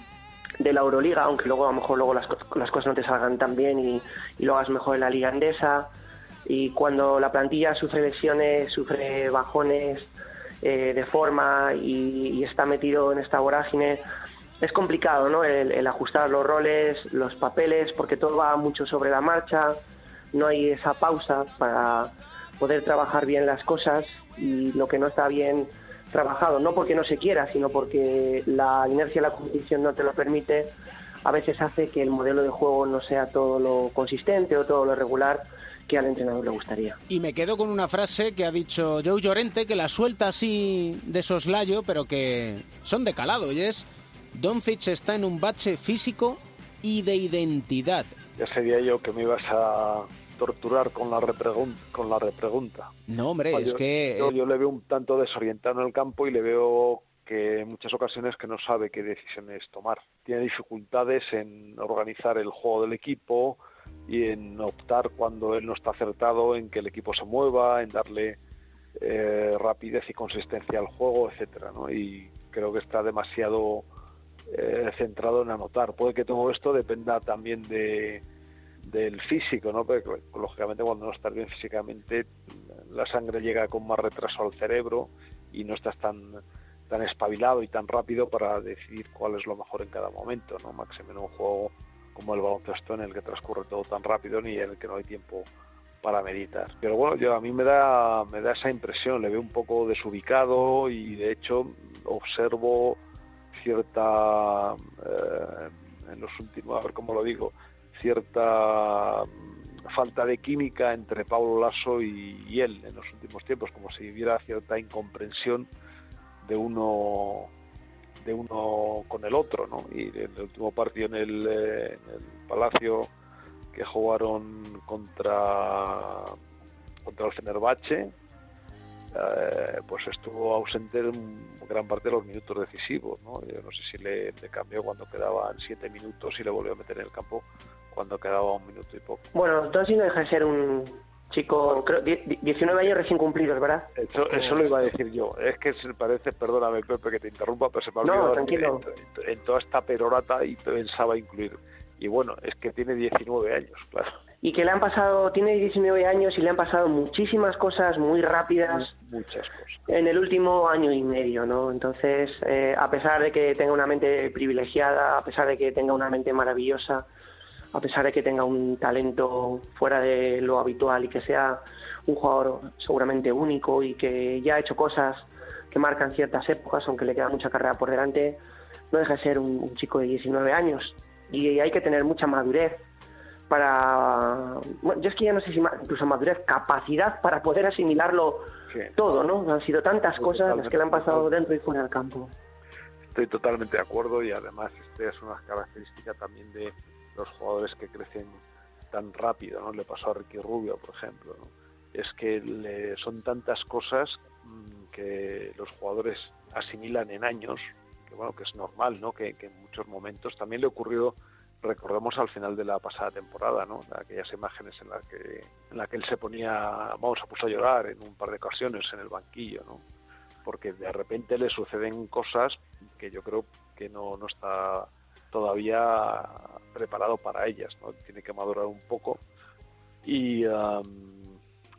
[SPEAKER 10] de la Euroliga, aunque luego a lo mejor luego las, las cosas no te salgan tan bien y, y lo hagas mejor en la Liga Andesa. Y cuando la plantilla sufre lesiones, sufre bajones eh, de forma y, está metido en esta vorágine, es complicado ¿no? el, el ajustar los roles, los papeles, porque todo va mucho sobre la marcha, no hay esa pausa para poder trabajar bien las cosas y lo que no está bien trabajado, no porque no se quiera, sino porque la inercia de la competición no te lo permite, a veces hace que el modelo de juego no sea todo lo consistente o todo lo regular que al entrenador le gustaría.
[SPEAKER 2] Y me quedo con una frase que ha dicho Joe Llorente, que la suelta así de soslayo, pero que son de calado, y es, Doncic está en un bache físico y de identidad.
[SPEAKER 9] Ya sabía yo que me ibas a torturar con la, repregun- con la repregunta.
[SPEAKER 2] No, hombre,
[SPEAKER 9] Ah,
[SPEAKER 2] es
[SPEAKER 9] yo-
[SPEAKER 2] que...
[SPEAKER 9] Yo, yo le veo un tanto desorientado en el campo y le veo que en muchas ocasiones que no sabe qué decisiones tomar. Tiene dificultades en organizar el juego del equipo y en optar cuando él no está acertado en que el equipo se mueva, en darle eh, rapidez y consistencia al juego, etcétera, ¿no? Y creo que está demasiado eh, centrado en anotar. Puede que todo esto dependa también de, del físico, ¿no? Porque lógicamente cuando no estás bien físicamente la sangre llega con más retraso al cerebro y no estás tan tan espabilado y tan rápido para decidir cuál es lo mejor en cada momento, ¿no? Máximo en un juego como el baloncesto en el que transcurre todo tan rápido ni en el que no hay tiempo para meditar. Pero bueno, yo a mí me da me da esa impresión, le veo un poco desubicado y de hecho observo cierta eh, en los últimos, a ver cómo lo digo, cierta falta de química entre Pablo Lasso y él en los últimos tiempos, como si hubiera cierta incomprensión de uno de uno con el otro, ¿no? Y en el último partido en el, eh, en el Palacio que jugaron contra contra el Fenerbahce, eh, pues estuvo ausente en gran parte de los minutos decisivos, ¿no? Yo no sé si le, le cambió cuando quedaban siete minutos y le volvió a meter en el campo cuando quedaba un minuto y poco.
[SPEAKER 10] Bueno, Tosi no deja de ser un chico, creo, die- 19 años recién cumplidos, ¿verdad?
[SPEAKER 9] Eso, eso lo iba a decir yo. Es que se parece, perdóname Pepe que te interrumpa, pero se me ha
[SPEAKER 10] No,
[SPEAKER 9] olvidado
[SPEAKER 10] tranquilo.
[SPEAKER 9] en, en toda esta perorata y pensaba incluir. Y bueno, es que tiene 19 años, claro.
[SPEAKER 10] Y que le han pasado, tiene 19 años y le han pasado muchísimas cosas muy rápidas
[SPEAKER 9] Muchas cosas.
[SPEAKER 10] en el último año y medio, ¿no? Entonces, eh, a pesar de que tenga una mente privilegiada, a pesar de que tenga una mente maravillosa, a pesar de que tenga un talento fuera de lo habitual y que sea un jugador seguramente único y que ya ha hecho cosas que marcan ciertas épocas, aunque le queda mucha carrera por delante, no deja de ser un, un chico de 19 años y hay que tener mucha madurez para bueno, yo es que ya no sé si ma- incluso madurez, capacidad para poder asimilarlo todo, ¿no? Han sido tantas cosas las que le han pasado dentro y fuera del campo.
[SPEAKER 9] Estoy totalmente de acuerdo y además este es una característica también de los jugadores que crecen tan rápido, ¿no? Le pasó a Ricky Rubio, por ejemplo, ¿no? Es que le- son tantas cosas mm, que los jugadores asimilan en años, que bueno, que es normal, ¿no? Que, en muchos momentos también le ocurrió recordemos al final de la pasada temporada, ¿no? Aquellas imágenes en las que en la que él se ponía, vamos, se puso a llorar en un par de ocasiones en el banquillo, ¿no? Porque de repente le suceden cosas que yo creo que no, no está todavía preparado para ellas, ¿no? Tiene que madurar un poco y am,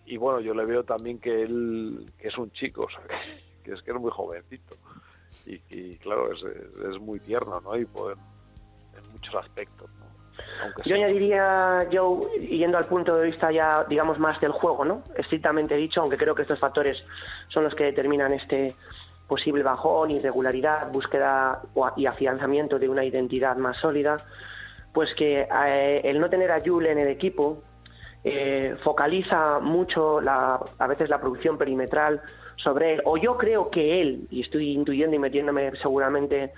[SPEAKER 9] y bueno, yo le veo también que él que es un chico, (laughs) o sea, que, es que es muy jovencito y, y claro, es, es, es muy tierno, ¿no? Y poder en muchos aspectos, ¿no? Aunque
[SPEAKER 10] Yo
[SPEAKER 9] sea-
[SPEAKER 10] añadiría, Joe, yendo al punto de vista ya, digamos, más del juego, ¿no? Estrictamente dicho, aunque creo que estos factores son los que determinan este posible bajón, irregularidad, búsqueda y afianzamiento de una identidad más sólida, pues que eh, el no tener a Jule en el equipo eh, focaliza mucho la, a veces la producción perimetral sobre él, o yo creo que él, y estoy intuyendo y metiéndome seguramente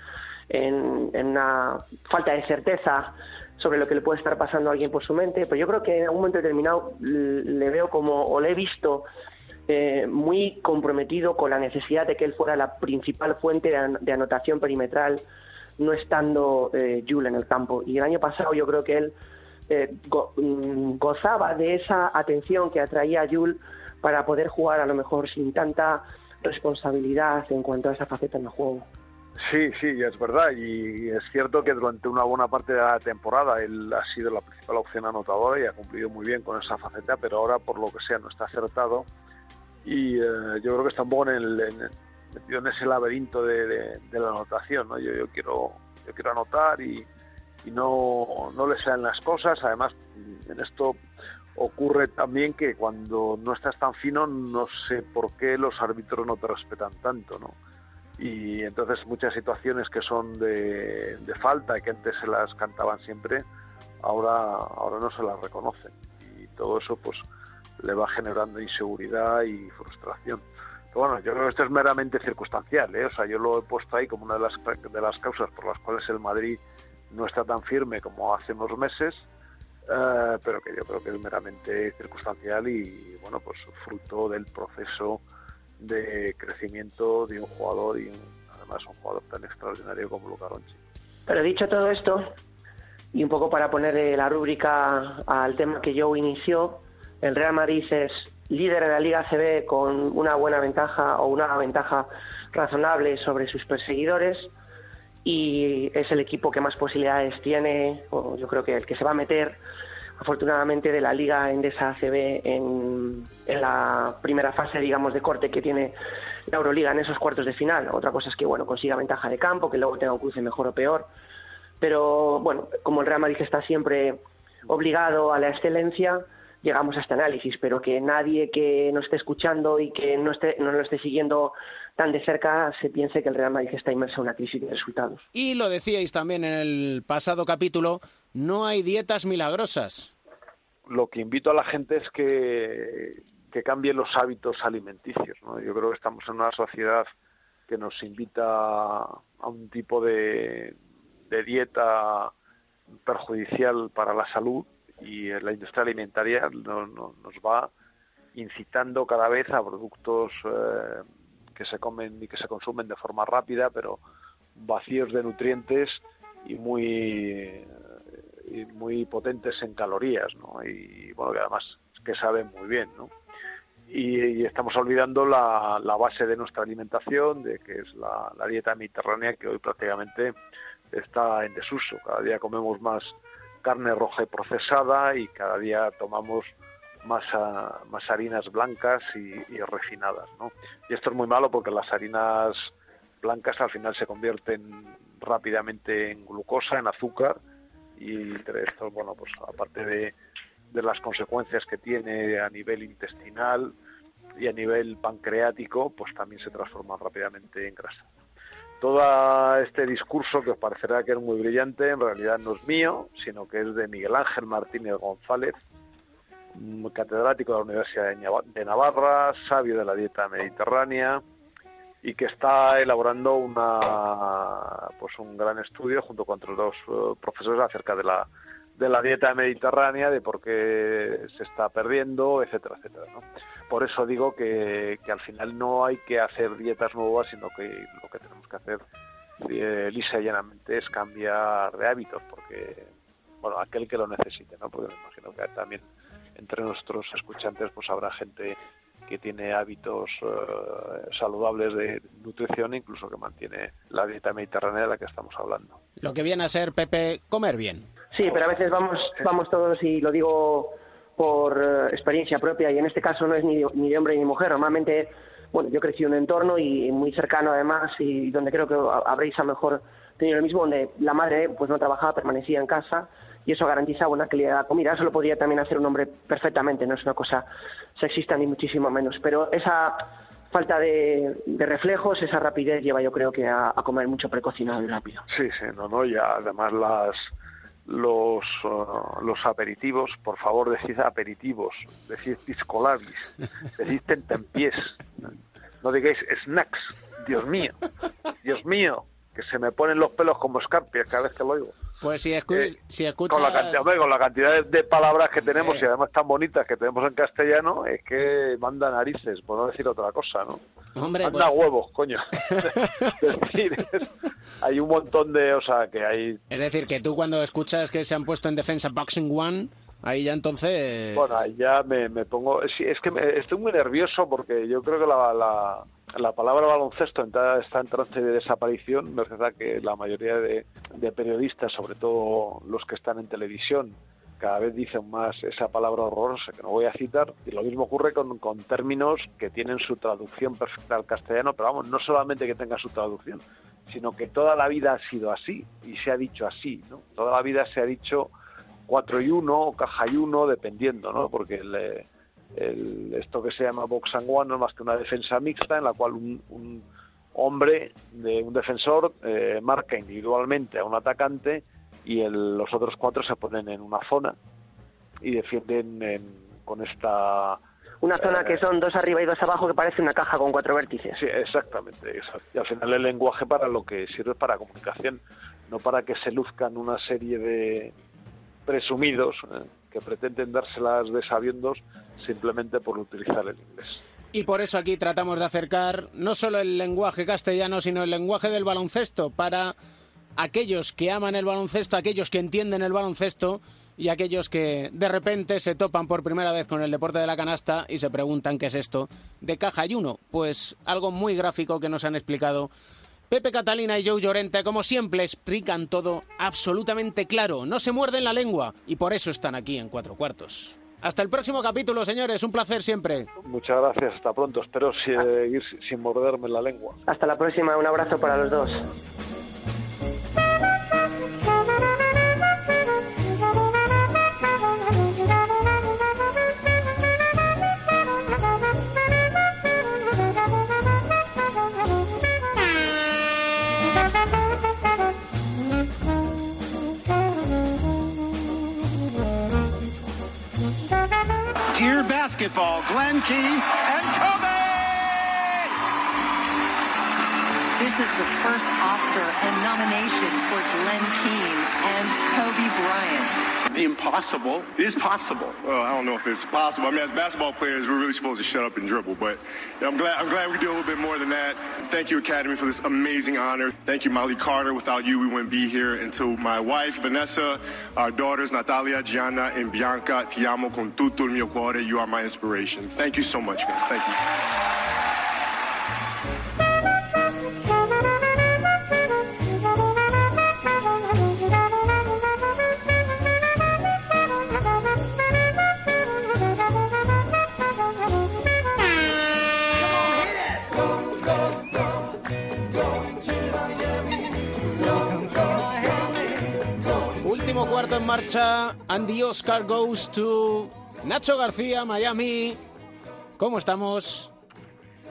[SPEAKER 10] en, en una falta de certeza sobre lo que le puede estar pasando a alguien por su mente, pero yo creo que en algún momento determinado le veo como, o le he visto eh, muy comprometido con la necesidad de que él fuera la principal fuente de, an- de anotación perimetral, no estando eh, en el campo. Y el año pasado yo creo que él eh, go- mm, gozaba de esa atención que atraía a Jule para poder jugar a lo mejor sin tanta responsabilidad en cuanto a esa faceta en el juego.
[SPEAKER 9] Sí, sí, es verdad. Y es cierto que durante una buena parte de la temporada él ha sido la principal opción anotadora y ha cumplido muy bien con esa faceta, pero ahora, por lo que sea, no está acertado. Y eh, yo creo que está un poco en el, en en ese laberinto de, de- de la anotación. ¿no? Yo, yo, quiero, yo quiero anotar y, y no, no le salen las cosas. Además, en esto ocurre también que cuando no estás tan fino, no sé por qué los árbitros no te respetan tanto, ¿no? y entonces muchas situaciones que son de, de falta y que antes se las cantaban siempre ahora ahora no se las reconocen y todo eso pues le va generando inseguridad y frustración bueno yo creo que esto es meramente circunstancial ¿eh? o sea yo lo he puesto ahí como una de las de las causas por las cuales el Madrid no está tan firme como hace unos meses eh, pero que yo creo que es meramente circunstancial y bueno pues fruto del proceso de crecimiento de un jugador y además un jugador tan extraordinario como Luca Doncic.
[SPEAKER 10] Pero dicho todo esto, y un poco para poner la rúbrica al tema que Joe inició, el Real Madrid es líder de la Liga CB con una buena ventaja o una ventaja razonable sobre sus perseguidores y es el equipo que más posibilidades tiene, o yo creo que el que se va a meter afortunadamente de la Liga Endesa ACB en, en la primera fase, digamos, de corte que tiene la Euroliga en esos cuartos de final. Otra cosa es que, bueno, consiga ventaja de campo, que luego tenga un cruce mejor o peor. Pero, bueno, como el Real Madrid está siempre obligado a la excelencia, llegamos a este análisis, pero que nadie que nos esté escuchando y que no, esté, no lo esté siguiendo tan de cerca se piense que el Real Madrid está inmerso en una crisis de resultados.
[SPEAKER 2] Y lo decíais también en el pasado capítulo, no hay dietas milagrosas.
[SPEAKER 9] Lo que invito a la gente es que, que cambie los hábitos alimenticios. ¿no? Yo creo que estamos en una sociedad que nos invita a un tipo de, de dieta perjudicial para la salud y la industria alimentaria no, no, nos va incitando cada vez a productos eh, que se comen y que se consumen de forma rápida, pero vacíos de nutrientes y muy y muy potentes en calorías, ¿no? Y bueno, que además que saben muy bien, ¿no? Y, estamos olvidando la, la, base de nuestra alimentación, de que es la, la dieta mediterránea, que hoy prácticamente está en desuso. Cada día comemos más carne roja procesada y cada día tomamos más, uh, más harinas blancas y, y, refinadas. ¿no? Y esto es muy malo porque las harinas blancas al final se convierten rápidamente en glucosa, en azúcar, y esto, bueno, pues aparte de, de las consecuencias que tiene a nivel intestinal y a nivel pancreático, pues también se transforma rápidamente en grasa todo este discurso que os parecerá que es muy brillante, en realidad no es mío, sino que es de Miguel Ángel Martínez González, catedrático de la Universidad de Navarra, sabio de la dieta mediterránea y que está elaborando una pues un gran estudio junto con otros dos uh, profesores acerca de la de la dieta mediterránea, de por qué se está perdiendo, etcétera, etcétera. ¿no? Por eso digo que, que, al final no hay que hacer dietas nuevas, sino que lo que hacer eh, lisa y llanamente es cambiar de hábitos, porque, bueno, aquel que lo necesite, ¿no? Porque me imagino que también entre nuestros escuchantes pues habrá gente que tiene hábitos uh, saludables de nutrición, incluso que mantiene la dieta mediterránea de la que estamos hablando.
[SPEAKER 2] Lo que viene a ser, Pepe, comer bien.
[SPEAKER 10] Sí, pero a veces vamos, vamos todos, y lo digo por uh, experiencia propia, y en este caso no es ni de, ni de hombre ni de mujer, normalmente, bueno, yo crecí en un entorno y muy cercano además, y donde creo que habréis a lo mejor tenido lo mismo, donde la madre pues no trabajaba, permanecía en casa, y eso garantiza una calidad de comida. Eso lo podría también hacer un hombre perfectamente, no es una cosa sexista ni muchísimo menos. Pero esa falta de, de reflejos, esa rapidez lleva yo creo que a, a, comer mucho precocinado y rápido.
[SPEAKER 9] Sí, sí, no, no, y además las los uh, los aperitivos, por favor decid aperitivos, decid piscolabis, (laughs) decid tentempiés, no digáis snacks, Dios mío, Dios mío, que se me ponen los pelos como escarpias cada vez que lo oigo.
[SPEAKER 2] Pues si, escu eh, si escuchas...
[SPEAKER 9] Con la cantidad, con la cantidad de, palabras que tenemos eh. y además tan bonitas que tenemos en castellano, es que manda narices, por no decir otra cosa, ¿no?
[SPEAKER 2] Hombre,
[SPEAKER 9] manda
[SPEAKER 2] pues...
[SPEAKER 9] huevos, coño. (laughs) (laughs) es decir, es, hay un montón de... O sea, que hay...
[SPEAKER 2] Es decir, que tú cuando escuchas que se han puesto en defensa Boxing One... Ahí ya entonces...
[SPEAKER 9] Bueno, ahí ya me, me pongo... Sí, es que me, estoy muy nervioso porque yo creo que la, la, la palabra baloncesto está, en trance de desaparición. Es verdad que la mayoría de, periodistas, sobre todo los que están en televisión, cada vez dicen más esa palabra horrorosa que no voy a citar. Y lo mismo ocurre con, con términos que tienen su traducción perfecta al castellano, pero vamos, no solamente que tenga su traducción, sino que toda la vida ha sido así y se ha dicho así, ¿no? Toda la vida se ha dicho 4 y 1 o caja y 1, dependiendo, ¿no? Porque el, el, esto que se llama box and one no es más que una defensa mixta en la cual un, un hombre, de un defensor, eh, marca individualmente a un atacante y el, los otros cuatro se ponen en una zona y defienden en, con esta
[SPEAKER 10] una zona eh, que son dos arriba y dos abajo que parece una caja con cuatro vértices.
[SPEAKER 9] Sí, exactamente. Y al final el lenguaje para lo que sirve para comunicación, no para que se luzcan una serie de presumidos eh, que pretenden dárselas de sabiendos simplemente por utilizar el inglés.
[SPEAKER 2] Y por eso aquí tratamos de acercar no solo el lenguaje castellano, sino el lenguaje del baloncesto para aquellos que aman el baloncesto, aquellos que entienden el baloncesto y aquellos que de repente se topan por primera vez con el deporte de la canasta y se preguntan qué es esto de caja y uno. Pues algo muy gráfico que nos han explicado Pepe Catalina y Joe Llorente, como siempre, explican todo absolutamente claro. No se muerden la lengua y por eso están aquí en cuatro cuartos. Hasta el próximo capítulo, señores. Un placer siempre.
[SPEAKER 9] Muchas gracias, hasta pronto. Espero seguir sin morderme la lengua.
[SPEAKER 10] Hasta la próxima, un abrazo para los dos.
[SPEAKER 11] Basketball, Glenn Key and Kobe!
[SPEAKER 12] This is the first Oscar and nomination for Glenn Keane and Kobe Bryant.
[SPEAKER 11] The impossible is possible.
[SPEAKER 8] Well, I don't know if it's possible. I mean, as basketball players, we're really supposed to shut up and dribble. But I'm glad I'm glad we do a little bit more than that. Thank you, Academy, for this amazing honor. Thank you, Molly Carter. Without you, we wouldn't be here. And to my wife, Vanessa, our daughters, Natalia, Gianna, and Bianca, ti amo con tutto il mio cuore. You are my inspiration. Thank you so much, guys. Thank you.
[SPEAKER 2] En marcha. And the Oscar goes to Nacho García, Miami. ¿Cómo estamos?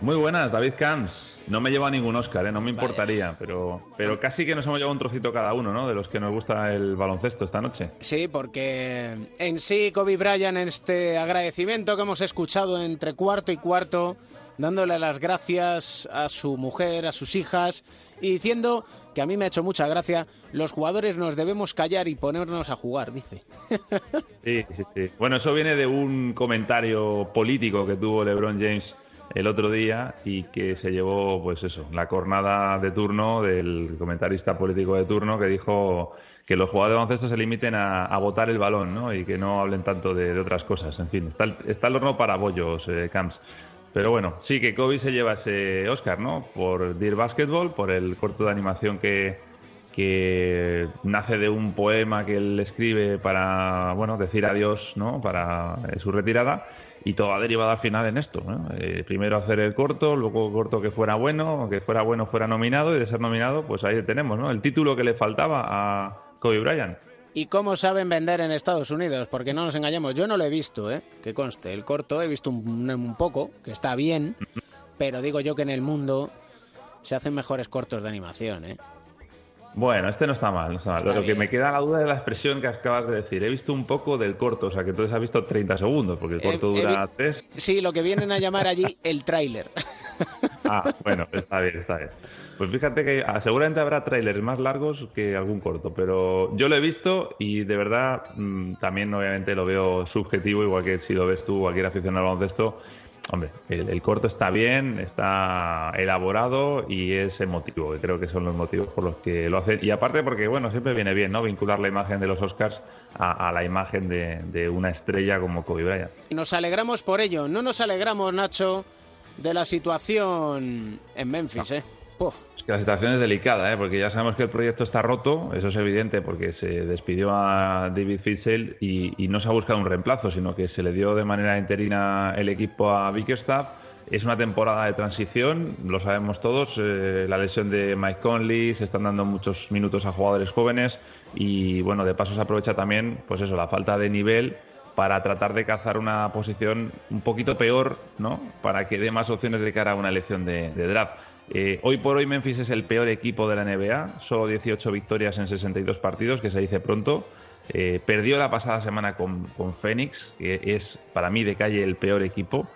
[SPEAKER 13] Muy buenas, David Camps. No me lleva ningún Oscar, ¿eh? no me importaría, pero, pero casi que nos hemos llevado un trocito cada uno, ¿no? De los que nos gusta el baloncesto esta noche.
[SPEAKER 2] Sí, porque en sí Kobe Bryant, este agradecimiento que hemos escuchado entre cuarto y cuarto, dándole las gracias a su mujer, a sus hijas y diciendo que a mí me ha hecho mucha gracia, los jugadores nos debemos callar y ponernos a jugar, dice. (laughs)
[SPEAKER 13] Sí. Bueno, eso viene de un comentario político que tuvo LeBron James el otro día y que se llevó, pues eso, la cornada de turno del comentarista político de turno que dijo que los jugadores de baloncesto se limiten a, a botar el balón, ¿no? Y que no hablen tanto de, de otras cosas. En fin, está el, está el horno para bollos, eh, Camps. Pero bueno, sí que Kobe se lleva ese Oscar, ¿no? Por Dear Basketball, por el corto de animación que, que nace de un poema que él escribe para, bueno, decir adiós, ¿no? Para eh, su retirada. Y todo ha derivado al final en esto, ¿no? Eh, primero hacer el corto, luego corto que fuera bueno, que fuera bueno fuera nominado y de ser nominado, pues ahí tenemos, ¿no? El título que le faltaba a Kobe Bryant.
[SPEAKER 2] ¿Y cómo saben vender en Estados Unidos? Porque no nos engañemos, yo no lo he visto, ¿eh? Que conste, el corto he visto un, un poco, que está bien, pero digo yo que en el mundo se hacen mejores cortos de animación, ¿eh?
[SPEAKER 13] Bueno, este no está mal, no está mal.
[SPEAKER 2] Está
[SPEAKER 13] Lo que me queda la duda de la expresión que acabas de decir. He visto un poco del corto, o sea que entonces has visto 30 segundos, porque el corto
[SPEAKER 2] He- he
[SPEAKER 13] dura
[SPEAKER 2] vi-
[SPEAKER 13] 3.
[SPEAKER 2] Sí, lo que vienen a llamar allí el tráiler. (laughs)
[SPEAKER 13] Ah, bueno, está bien, está bien. Pues fíjate que ah, seguramente habrá trailers más largos que algún corto, pero yo lo he visto y de verdad mm, también obviamente lo veo subjetivo, igual que si lo ves tú, cualquier aficionado al baloncesto. Hombre, el, corto está bien, está elaborado y es emotivo, que creo que son los motivos por los que lo hacen. Y aparte porque, bueno, siempre viene bien, ¿no? Vincular la imagen de los Oscars a, la imagen de, de una estrella como Kobe Bryant.
[SPEAKER 2] Nos alegramos por ello. No nos alegramos, Nacho, de la situación en Memphis, ¿eh? Puf.
[SPEAKER 13] Es que la situación es delicada, ¿eh? porque ya sabemos que el proyecto está roto, eso es evidente porque se despidió a David Fitzel y, y no se ha buscado un reemplazo, sino que se le dio de manera interina el equipo a Bickerstaff. Es una temporada de transición, lo sabemos todos, eh, la lesión de Mike Conley, se están dando muchos minutos a jugadores jóvenes y bueno, de paso se aprovecha también, pues eso, la falta de nivel para tratar de cazar una posición un poquito peor, ¿no? Para que dé más opciones de cara a una elección de, draft. Eh, hoy por hoy Memphis es el peor equipo de la NBA, solo 18 victorias en 62 partidos, que se dice pronto. Eh, perdió la pasada semana con, con Phoenix, que es para mí de calle el peor equipo.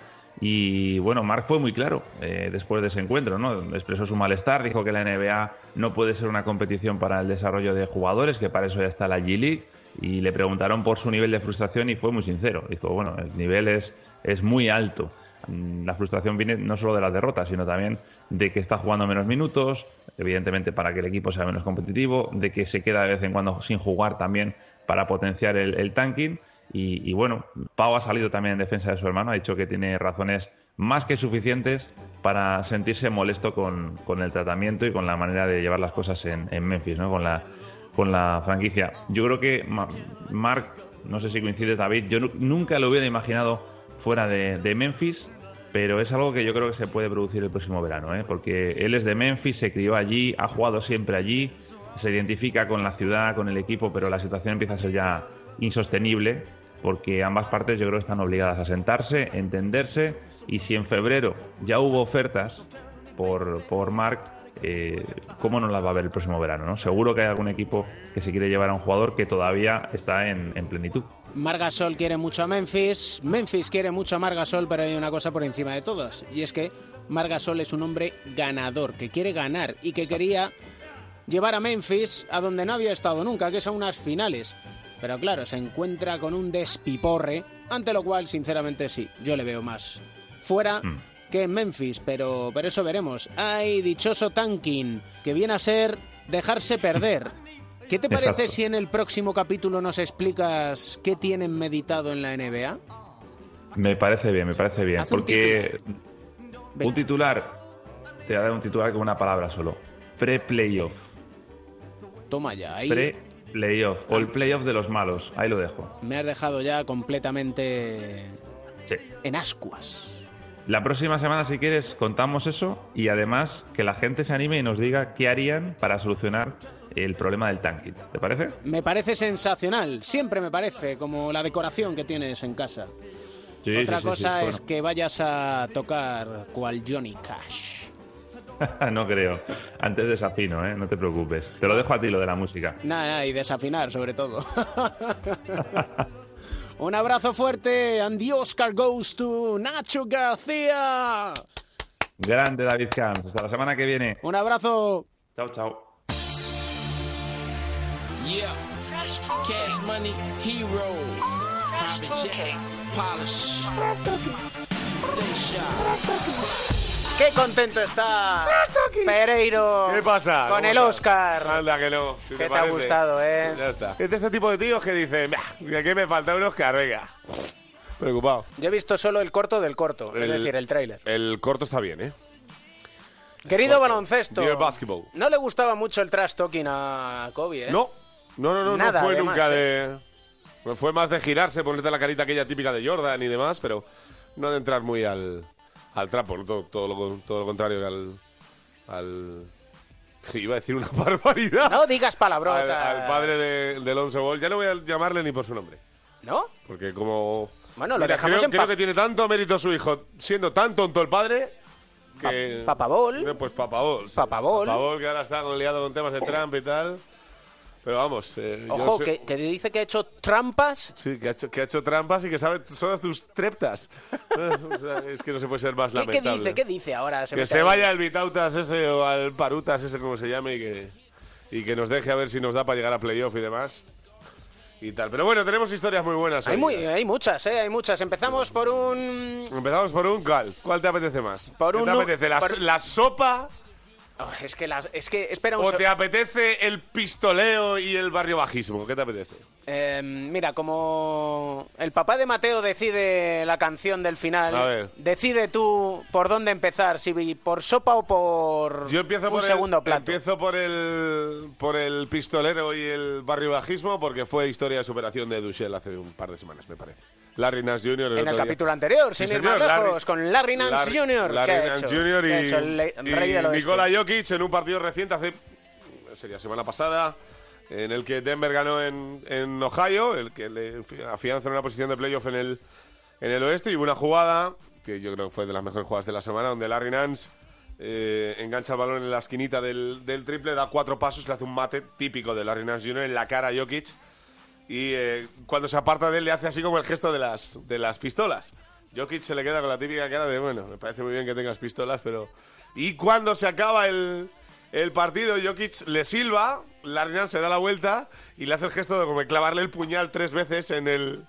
[SPEAKER 13] Y bueno, Mark fue muy claro eh, después de ese encuentro, ¿no? Expresó su malestar, dijo que la NBA no puede ser una competición para el desarrollo de jugadores, que para eso ya está la G League. Y le preguntaron por su nivel de frustración y fue muy sincero. Dijo, bueno, el nivel es, es muy alto. Mm, La frustración viene no solo de las derrotas, sino también de que está jugando menos minutos, evidentemente para que el equipo sea menos competitivo, de que se queda de vez en cuando sin jugar también para potenciar el, tanking. Y, y bueno, Pau ha salido también en defensa de su hermano, ha dicho que tiene razones más que suficientes para sentirse molesto con, con el tratamiento y con la manera de llevar las cosas en, en Memphis, ¿no? con, la, con la franquicia. Yo creo que Ma- Mark, no sé si coincides David, yo nu- nunca lo hubiera imaginado fuera de, de Memphis, pero es algo que yo creo que se puede producir el próximo verano, ¿eh? porque él es de Memphis, se crió allí, ha jugado siempre allí, se identifica con la ciudad, con el equipo, pero la situación empieza a ser ya insostenible porque ambas partes yo creo que están obligadas a sentarse, entenderse y si en febrero ya hubo ofertas por, por Mark, eh, ¿cómo no las va a ver el próximo verano? ¿no? Seguro que hay algún equipo que se quiere llevar a un jugador que todavía está en, en plenitud.
[SPEAKER 2] Margasol quiere mucho a Memphis, Memphis quiere mucho a Margasol, pero hay una cosa por encima de todas, y es que Margasol es un hombre ganador, que quiere ganar y que quería llevar a Memphis a donde no había estado nunca, que es a unas finales. Pero claro, se encuentra con un despiporre, ante lo cual, sinceramente, sí, yo le veo más fuera que en Memphis, pero, pero eso veremos. Hay dichoso tanking, que viene a ser dejarse perder. ¿Qué te parece
[SPEAKER 13] Exacto.
[SPEAKER 2] si en el próximo capítulo nos explicas qué tienen meditado en la NBA?
[SPEAKER 13] Me parece bien, me parece bien.
[SPEAKER 2] Haz un
[SPEAKER 13] porque un titular, te voy a dar un titular con una palabra solo. Pre-playoff.
[SPEAKER 2] Toma ya, ahí
[SPEAKER 13] Pre-playoff. O el playoff de los malos. Ahí lo dejo.
[SPEAKER 2] me has dejado ya completamente
[SPEAKER 13] Sí.
[SPEAKER 2] en ascuas.
[SPEAKER 13] La próxima semana, si quieres, contamos eso y además que la gente se anime y nos diga qué harían para solucionar el problema del tanking. ¿Te parece?
[SPEAKER 2] Me parece sensacional, siempre me parece, como la decoración que tienes en casa.
[SPEAKER 13] Sí,
[SPEAKER 2] Otra
[SPEAKER 13] sí, sí,
[SPEAKER 2] cosa es que vayas a tocar cual Johnny Cash.
[SPEAKER 13] Bueno, (laughs) no creo. Antes desafino, ¿eh? No te preocupes. Te lo dejo a ti lo de la música.
[SPEAKER 2] Nada, nada, y desafinar sobre todo. (laughs) Un abrazo fuerte, and the Oscar goes to Nacho García.
[SPEAKER 13] Grande David Camps. Hasta la semana que viene.
[SPEAKER 2] Un abrazo.
[SPEAKER 13] Chao, chao.
[SPEAKER 5] Yeah. Cash money heroes. Jets, polish. They shot.
[SPEAKER 2] ¡Qué contento está Pereiro!
[SPEAKER 14] ¿Qué pasa?
[SPEAKER 2] Con
[SPEAKER 14] ¿Cómo
[SPEAKER 2] el? Oscar.
[SPEAKER 14] Anda que no. si
[SPEAKER 2] ¿Qué te ha
[SPEAKER 14] parece.
[SPEAKER 2] gustado, eh?
[SPEAKER 14] Ya está. Es de este tipo de tíos que dicen, "Bah, ¿de qué me falta un Oscar? Venga. Preocupado.
[SPEAKER 2] Yo he visto solo el corto del corto, es
[SPEAKER 14] El-
[SPEAKER 2] decir, el tráiler.
[SPEAKER 14] El corto está bien, ¿eh?
[SPEAKER 2] Querido baloncesto,
[SPEAKER 14] Dear Basketball.
[SPEAKER 2] no le gustaba mucho el trash talking a Kobe, ¿eh?
[SPEAKER 14] No, no, no, no,
[SPEAKER 2] Nada,
[SPEAKER 14] no fue
[SPEAKER 2] además,
[SPEAKER 14] nunca
[SPEAKER 2] ¿eh?
[SPEAKER 14] de... no Fue más de girarse, ponerte la carita aquella típica de Jordan y demás, pero no de entrar muy al, al trapo, ¿no? todo, todo, lo, todo lo contrario que al... al (laughs) iba a decir una (laughs) barbaridad.
[SPEAKER 2] No digas palabrotas.
[SPEAKER 14] Al, al padre de, de Alonso Ball. Ya no voy a llamarle ni por su nombre.
[SPEAKER 2] ¿No?
[SPEAKER 14] Porque como...
[SPEAKER 2] Bueno, lo
[SPEAKER 14] Mira,
[SPEAKER 2] dejamos
[SPEAKER 14] creo,
[SPEAKER 2] en
[SPEAKER 14] creo que tiene tanto mérito su hijo, siendo tan tonto el padre, que...
[SPEAKER 2] Pa- Papabol.
[SPEAKER 14] Pues Papabol.
[SPEAKER 2] Papabol.
[SPEAKER 14] Papabol, que ahora está liado con temas de Trump y tal. Pero vamos... eh, yo
[SPEAKER 2] Ojo,
[SPEAKER 14] sé-
[SPEAKER 2] que, que dice que ha hecho trampas.
[SPEAKER 14] Sí, que ha, hecho, que ha hecho trampas y que sabe todas tus treptas. (laughs) O sea, es que no se puede ser más
[SPEAKER 2] ¿Qué, qué
[SPEAKER 14] lamentable.
[SPEAKER 2] dice? ¿Qué dice ahora?
[SPEAKER 14] que
[SPEAKER 2] mete
[SPEAKER 14] se vaya al Vitautas ese o al Parutas ese como se llame y que, y que nos deje a ver si nos da para llegar a playoff y demás. Y tal. Pero bueno, tenemos historias muy buenas.
[SPEAKER 2] Hay, muy, hay muchas, ¿eh? Hay muchas. Empezamos por un...
[SPEAKER 14] Empezamos por un cuál. ¿Cuál te apetece más?
[SPEAKER 2] Por
[SPEAKER 14] ¿Qué
[SPEAKER 2] un
[SPEAKER 14] te apetece? ¿La,
[SPEAKER 2] por-
[SPEAKER 14] la sopa
[SPEAKER 2] Oh, es que las... Es que... Espera un
[SPEAKER 14] o
[SPEAKER 2] so-
[SPEAKER 14] te apetece el pistoleo y el barrio bajismo? ¿Qué te apetece?
[SPEAKER 2] Eh, mira, como el papá de Mateo decide la canción del final, decide tú por dónde empezar, si por sopa o por
[SPEAKER 14] Yo empiezo
[SPEAKER 2] un
[SPEAKER 14] por
[SPEAKER 2] segundo
[SPEAKER 14] el,
[SPEAKER 2] plato.
[SPEAKER 14] Empiezo por el, por el pistolero y el barrio bajismo porque fue historia de superación de Duchel hace un par de semanas, me parece. Larry Nash Jr.
[SPEAKER 2] En el
[SPEAKER 14] día.
[SPEAKER 2] capítulo anterior,
[SPEAKER 14] Sí,
[SPEAKER 2] sin ir más
[SPEAKER 14] Larry-
[SPEAKER 2] lejos, con Larry Nance
[SPEAKER 14] Larry-
[SPEAKER 2] Jr.
[SPEAKER 14] Larry
[SPEAKER 2] ¿Qué ha
[SPEAKER 14] Nance
[SPEAKER 2] hecho?
[SPEAKER 14] Jr. y,
[SPEAKER 2] ¿Qué ha hecho el
[SPEAKER 14] y
[SPEAKER 2] rey?
[SPEAKER 14] Nikola Jokic en un partido reciente hace sería semana pasada en el que Denver ganó en, en Ohio, el que le fi- afianza en una posición de playoff en el, en el oeste y hubo una jugada que yo creo que fue de las mejores jugadas de la semana donde Larry Nance eh, engancha el balón en la esquinita del, del triple, da cuatro pasos, le hace un mate típico de Larry Nance Jr. en la cara a Jokic y eh, cuando se aparta de él le hace así como el gesto de las, de las pistolas. Jokic se le queda con la típica cara de, bueno, me parece muy bien que tengas pistolas, pero... Y cuando se acaba el, el partido, Jokic le silba, Larry Nance se da la vuelta y le hace el gesto de como clavarle el puñal tres veces en el,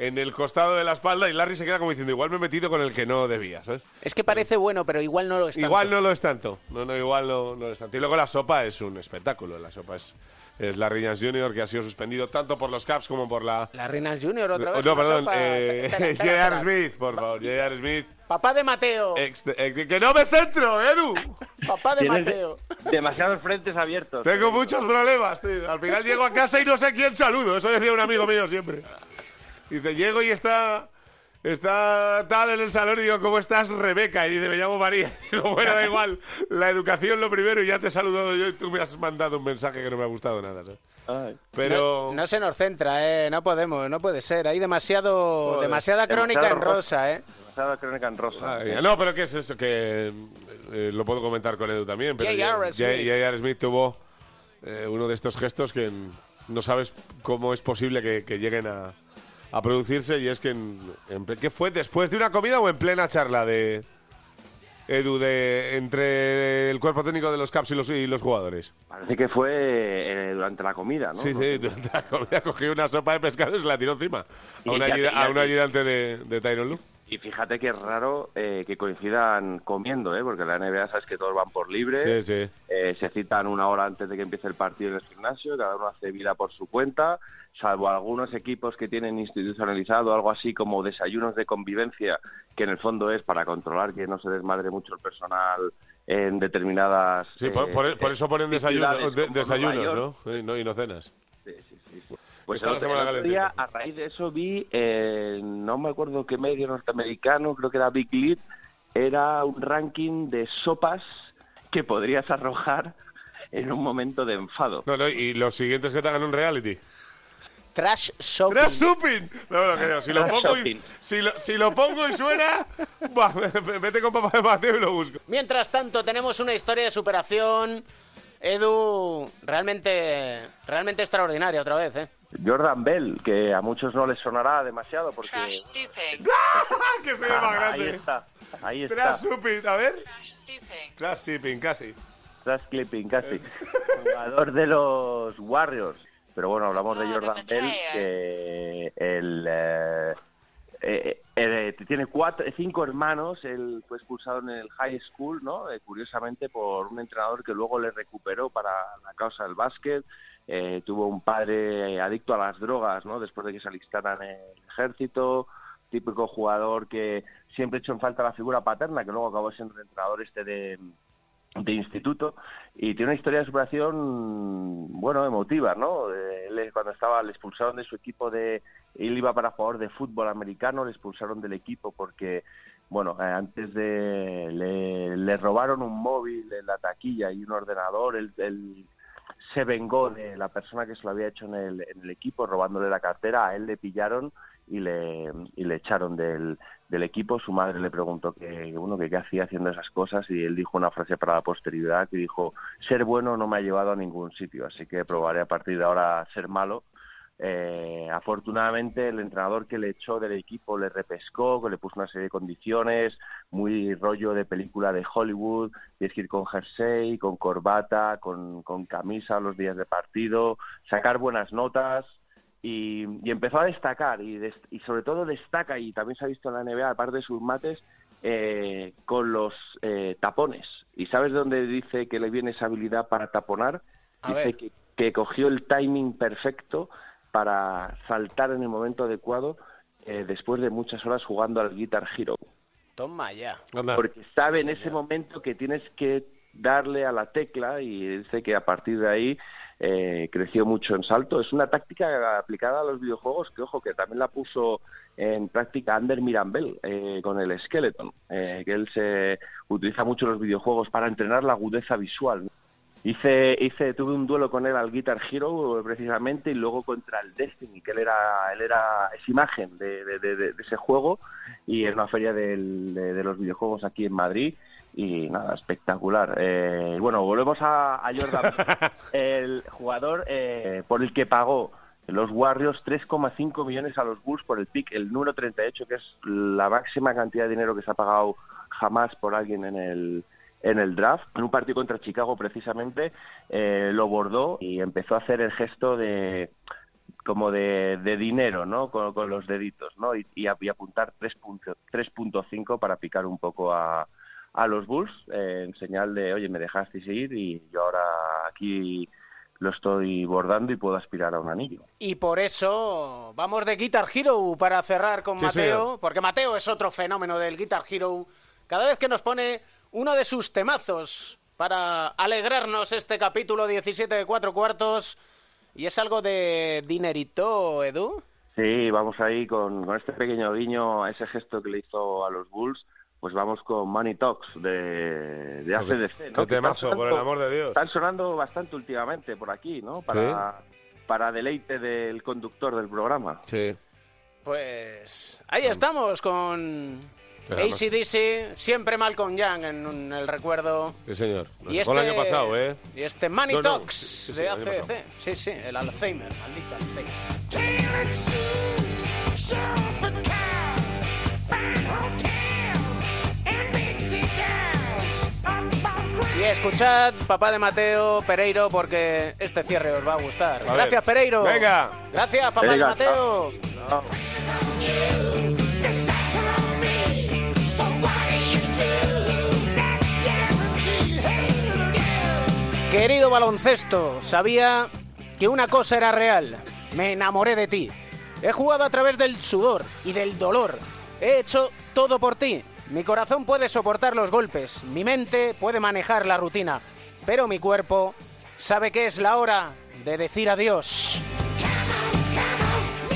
[SPEAKER 14] en el costado de la espalda y Larry se queda como diciendo, igual me he metido con el que no debía, ¿sabes?
[SPEAKER 2] Es que parece bueno, pero igual no lo es tanto.
[SPEAKER 14] Igual no lo es tanto. No, no, igual no, no lo es tanto. Y luego la sopa es un espectáculo. La sopa es, es Larry Nance Jr., que ha sido suspendido tanto por los Caps como por la...
[SPEAKER 2] La Reina Junior otra vez.
[SPEAKER 14] No,
[SPEAKER 2] la
[SPEAKER 14] perdón. eh, (laughs) J.R. Smith, por favor. J.R. Smith.
[SPEAKER 2] Papá de Mateo.
[SPEAKER 14] Ex- que no me centro, Edu.
[SPEAKER 2] Papá de Mateo.
[SPEAKER 15] demasiados frentes abiertos.
[SPEAKER 14] Tengo muchos problemas, tío. Al final llego a casa y no sé quién saludo. Eso decía un amigo mío siempre. Dice, llego y está... Está tal en el salón y digo, ¿cómo estás, Rebeca? Y dice, me llamo María. Y (laughs) digo, bueno, da igual. La educación lo primero y ya te he saludado yo y tú me has mandado un mensaje que no me ha gustado nada, ¿sabes? Pero...
[SPEAKER 2] No, no se nos centra, ¿eh? No podemos, no puede ser. Hay demasiado,
[SPEAKER 14] Joder.
[SPEAKER 2] demasiada crónica
[SPEAKER 15] Demasiado
[SPEAKER 2] en rosa, ¿eh?
[SPEAKER 15] Demasiada crónica en rosa.
[SPEAKER 14] Mía. No, pero ¿qué es eso? Que eh, lo puedo comentar con Edu también. Pero
[SPEAKER 2] J.R.
[SPEAKER 14] J-
[SPEAKER 2] Smith.
[SPEAKER 14] J.R. Smith tuvo eh, uno de estos gestos que no sabes cómo es posible que, que lleguen a, a producirse y es que en, ¿qué fue después de una comida o en plena charla de Edu de entre el cuerpo técnico de los Caps y los, y los jugadores?
[SPEAKER 15] Parece que fue eh, durante la comida, ¿no?
[SPEAKER 14] Sí, sí, durante la comida cogió una sopa de pescado y se la tiró encima a un, ayudante de, de Tyron.
[SPEAKER 15] Y fíjate que es raro eh, que coincidan comiendo, ¿eh? Porque la NBA sabes que todos van por libre.
[SPEAKER 14] Sí, sí.
[SPEAKER 15] Eh, se citan una hora antes de que empiece el partido en el gimnasio, cada uno hace vida por su cuenta, salvo algunos equipos que tienen institucionalizado algo así como desayunos de convivencia, que en el fondo es para controlar que no se desmadre mucho el personal en determinadas...
[SPEAKER 14] Sí, por,
[SPEAKER 15] eh,
[SPEAKER 14] por- por eso ponen desayuno- de- desayunos, no, Y no cenas.
[SPEAKER 15] Pues el
[SPEAKER 14] la
[SPEAKER 15] otro, el día, a raíz de eso, vi, eh, no me acuerdo qué medio norteamericano, creo que era Big Lead, era un ranking de sopas que podrías arrojar en un momento de enfado.
[SPEAKER 14] No, no, y los siguientes que te hagan un reality.
[SPEAKER 2] Trash shopping.
[SPEAKER 14] ¡Trash shopping! No, no, creo. Si lo, pongo y,
[SPEAKER 15] shopping.
[SPEAKER 14] si, lo, si lo pongo y suena, vete (laughs) con papá de Mateo y lo busco.
[SPEAKER 2] Mientras tanto, tenemos una historia de superación. Edu, realmente, realmente extraordinaria otra vez, ¿eh?
[SPEAKER 15] Jordan Bell, que a muchos no les sonará demasiado porque... (laughs)
[SPEAKER 14] que soy el más grande.
[SPEAKER 15] Ahí está, ahí está.
[SPEAKER 14] Trash shopping, a ver. Trash shipping, casi.
[SPEAKER 15] Trash clipping, casi. Jugador de los Warriors. Pero bueno, hablamos de Jordan Bell, que el, eh, eh, eh, tiene cuatro, cinco hermanos. Él fue expulsado en el high school, ¿no? Eh, curiosamente por un entrenador que luego le recuperó para la causa del básquet. Eh, tuvo un padre adicto a las drogas, ¿no? Después de que se alistara en el ejército. Típico jugador que siempre echó en falta la figura paterna, que luego acabó siendo entrenador este de, de instituto y tiene una historia de superación bueno emotiva no Eh, él, cuando estaba le expulsaron de su equipo de él iba para jugador de fútbol americano le expulsaron del equipo porque bueno eh, antes de le, robaron un móvil en la taquilla y un ordenador él, él se vengó de la persona que se lo había hecho en el, en el equipo robándole la cartera a él le pillaron y le, y le echaron del, del equipo. Su madre le preguntó que, bueno, que qué hacía haciendo esas cosas y él dijo una frase para la posteridad que dijo, ser bueno no me ha llevado a ningún sitio, así que probaré a partir de ahora ser malo. Eh, afortunadamente el entrenador que le echó del equipo le repescó, que le puso una serie de condiciones, muy rollo de película de Hollywood, tienes que ir con jersey, con corbata, con, con camisa los días de partido, sacar buenas notas, y, y empezó a destacar y, des- y sobre todo destaca y también se ha visto en la NBA aparte de sus mates eh, con los eh, tapones. Y sabes de dónde dice que le viene esa habilidad para taponar
[SPEAKER 2] A
[SPEAKER 15] dice que cogió el timing perfecto para saltar en el momento adecuado eh, después de muchas horas jugando al Guitar Hero
[SPEAKER 2] Toma ya.
[SPEAKER 15] porque sabe en ese momento que tienes que darle a la tecla y dice que a partir de ahí eh, creció mucho en salto. Es una táctica aplicada a los videojuegos que, ojo, que también la puso en práctica Ander Mirambel eh, con el Skeleton, eh, que él se utiliza mucho en los videojuegos para entrenar la agudeza visual. ¿no? Hice, hice, tuve un duelo con él al Guitar Hero precisamente y luego contra el Destiny, que él era, él era, es imagen de, de- de- de ese juego y en una feria del- de los videojuegos aquí en Madrid y nada, espectacular. Eh, bueno, volvemos a, a Jordan, (laughs) el jugador eh, por el que pagó los Warriors 3,5 millones a los Bulls por el pick, el número 38, que es la máxima cantidad de dinero que se ha pagado jamás por alguien en el en el draft, en un partido contra Chicago precisamente, eh, lo bordó y empezó a hacer el gesto de como de, de dinero, ¿no? Con, con los deditos, ¿no? Y, y, a- y apuntar 3.5 3.5 para picar un poco a, a los Bulls eh, en señal de, oye, me dejasteis ir y yo ahora aquí lo estoy bordando y puedo aspirar a un anillo.
[SPEAKER 2] Y por eso vamos de Guitar Hero para cerrar con
[SPEAKER 15] Sí,
[SPEAKER 2] Mateo,
[SPEAKER 15] señor.
[SPEAKER 2] porque Mateo es otro fenómeno del Guitar Hero. Cada vez que nos pone uno de sus temazos para alegrarnos este capítulo 17 de cuatro cuartos, y es algo de dinerito, Edu.
[SPEAKER 15] Sí, vamos ahí con, con este pequeño guiño a ese gesto que le hizo a los Bulls, pues vamos con Money Talks de, de ACDC, ¿no?
[SPEAKER 14] Qué temazo, por el
[SPEAKER 15] sonando-
[SPEAKER 14] amor de Dios.
[SPEAKER 15] Están sonando bastante últimamente por aquí, ¿no? Para, para deleite del conductor del programa.
[SPEAKER 14] Sí.
[SPEAKER 2] Pues ahí estamos con ACDC, siempre Malcolm Young en, en el recuerdo.
[SPEAKER 14] Sí, señor. Nos
[SPEAKER 2] Y
[SPEAKER 14] tocó
[SPEAKER 2] este,
[SPEAKER 14] el año pasado, ¿eh?
[SPEAKER 2] Y este Money
[SPEAKER 14] No, no,
[SPEAKER 2] Talks
[SPEAKER 14] sí, sí,
[SPEAKER 2] de
[SPEAKER 14] el año
[SPEAKER 2] ACDC.
[SPEAKER 14] pasado.
[SPEAKER 2] Sí, sí, el Alzheimer, maldito Alzheimer. Y escuchad, papá de Mateo, Pereiro, porque este cierre os va a gustar.
[SPEAKER 14] A
[SPEAKER 2] Gracias. Pereiro.
[SPEAKER 14] Venga.
[SPEAKER 2] Gracias, papá
[SPEAKER 14] Venga,
[SPEAKER 2] de Mateo. Querido baloncesto, sabía que una cosa era real. Me enamoré de ti. He jugado a través del sudor y del dolor. He hecho todo por ti. Mi corazón puede soportar los golpes, mi mente puede manejar la rutina, pero mi cuerpo sabe que es la hora de decir adiós.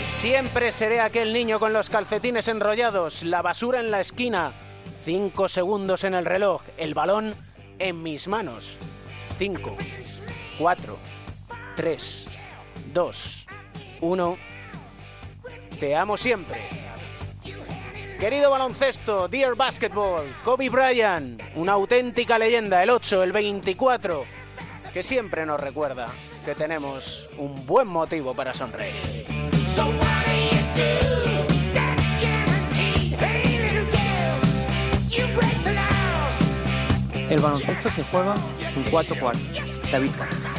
[SPEAKER 2] Siempre seré aquel niño con los calcetines enrollados, la basura en la esquina, cinco segundos en el reloj, el balón en mis manos. Cinco, cuatro, tres, dos, uno. Te amo siempre. Querido baloncesto, Dear Basketball, Kobe Bryant, una auténtica leyenda, el 8, el 24, que siempre nos recuerda que tenemos un buen motivo para sonreír.
[SPEAKER 3] El baloncesto se juega en cuatro cuartos. David Carr.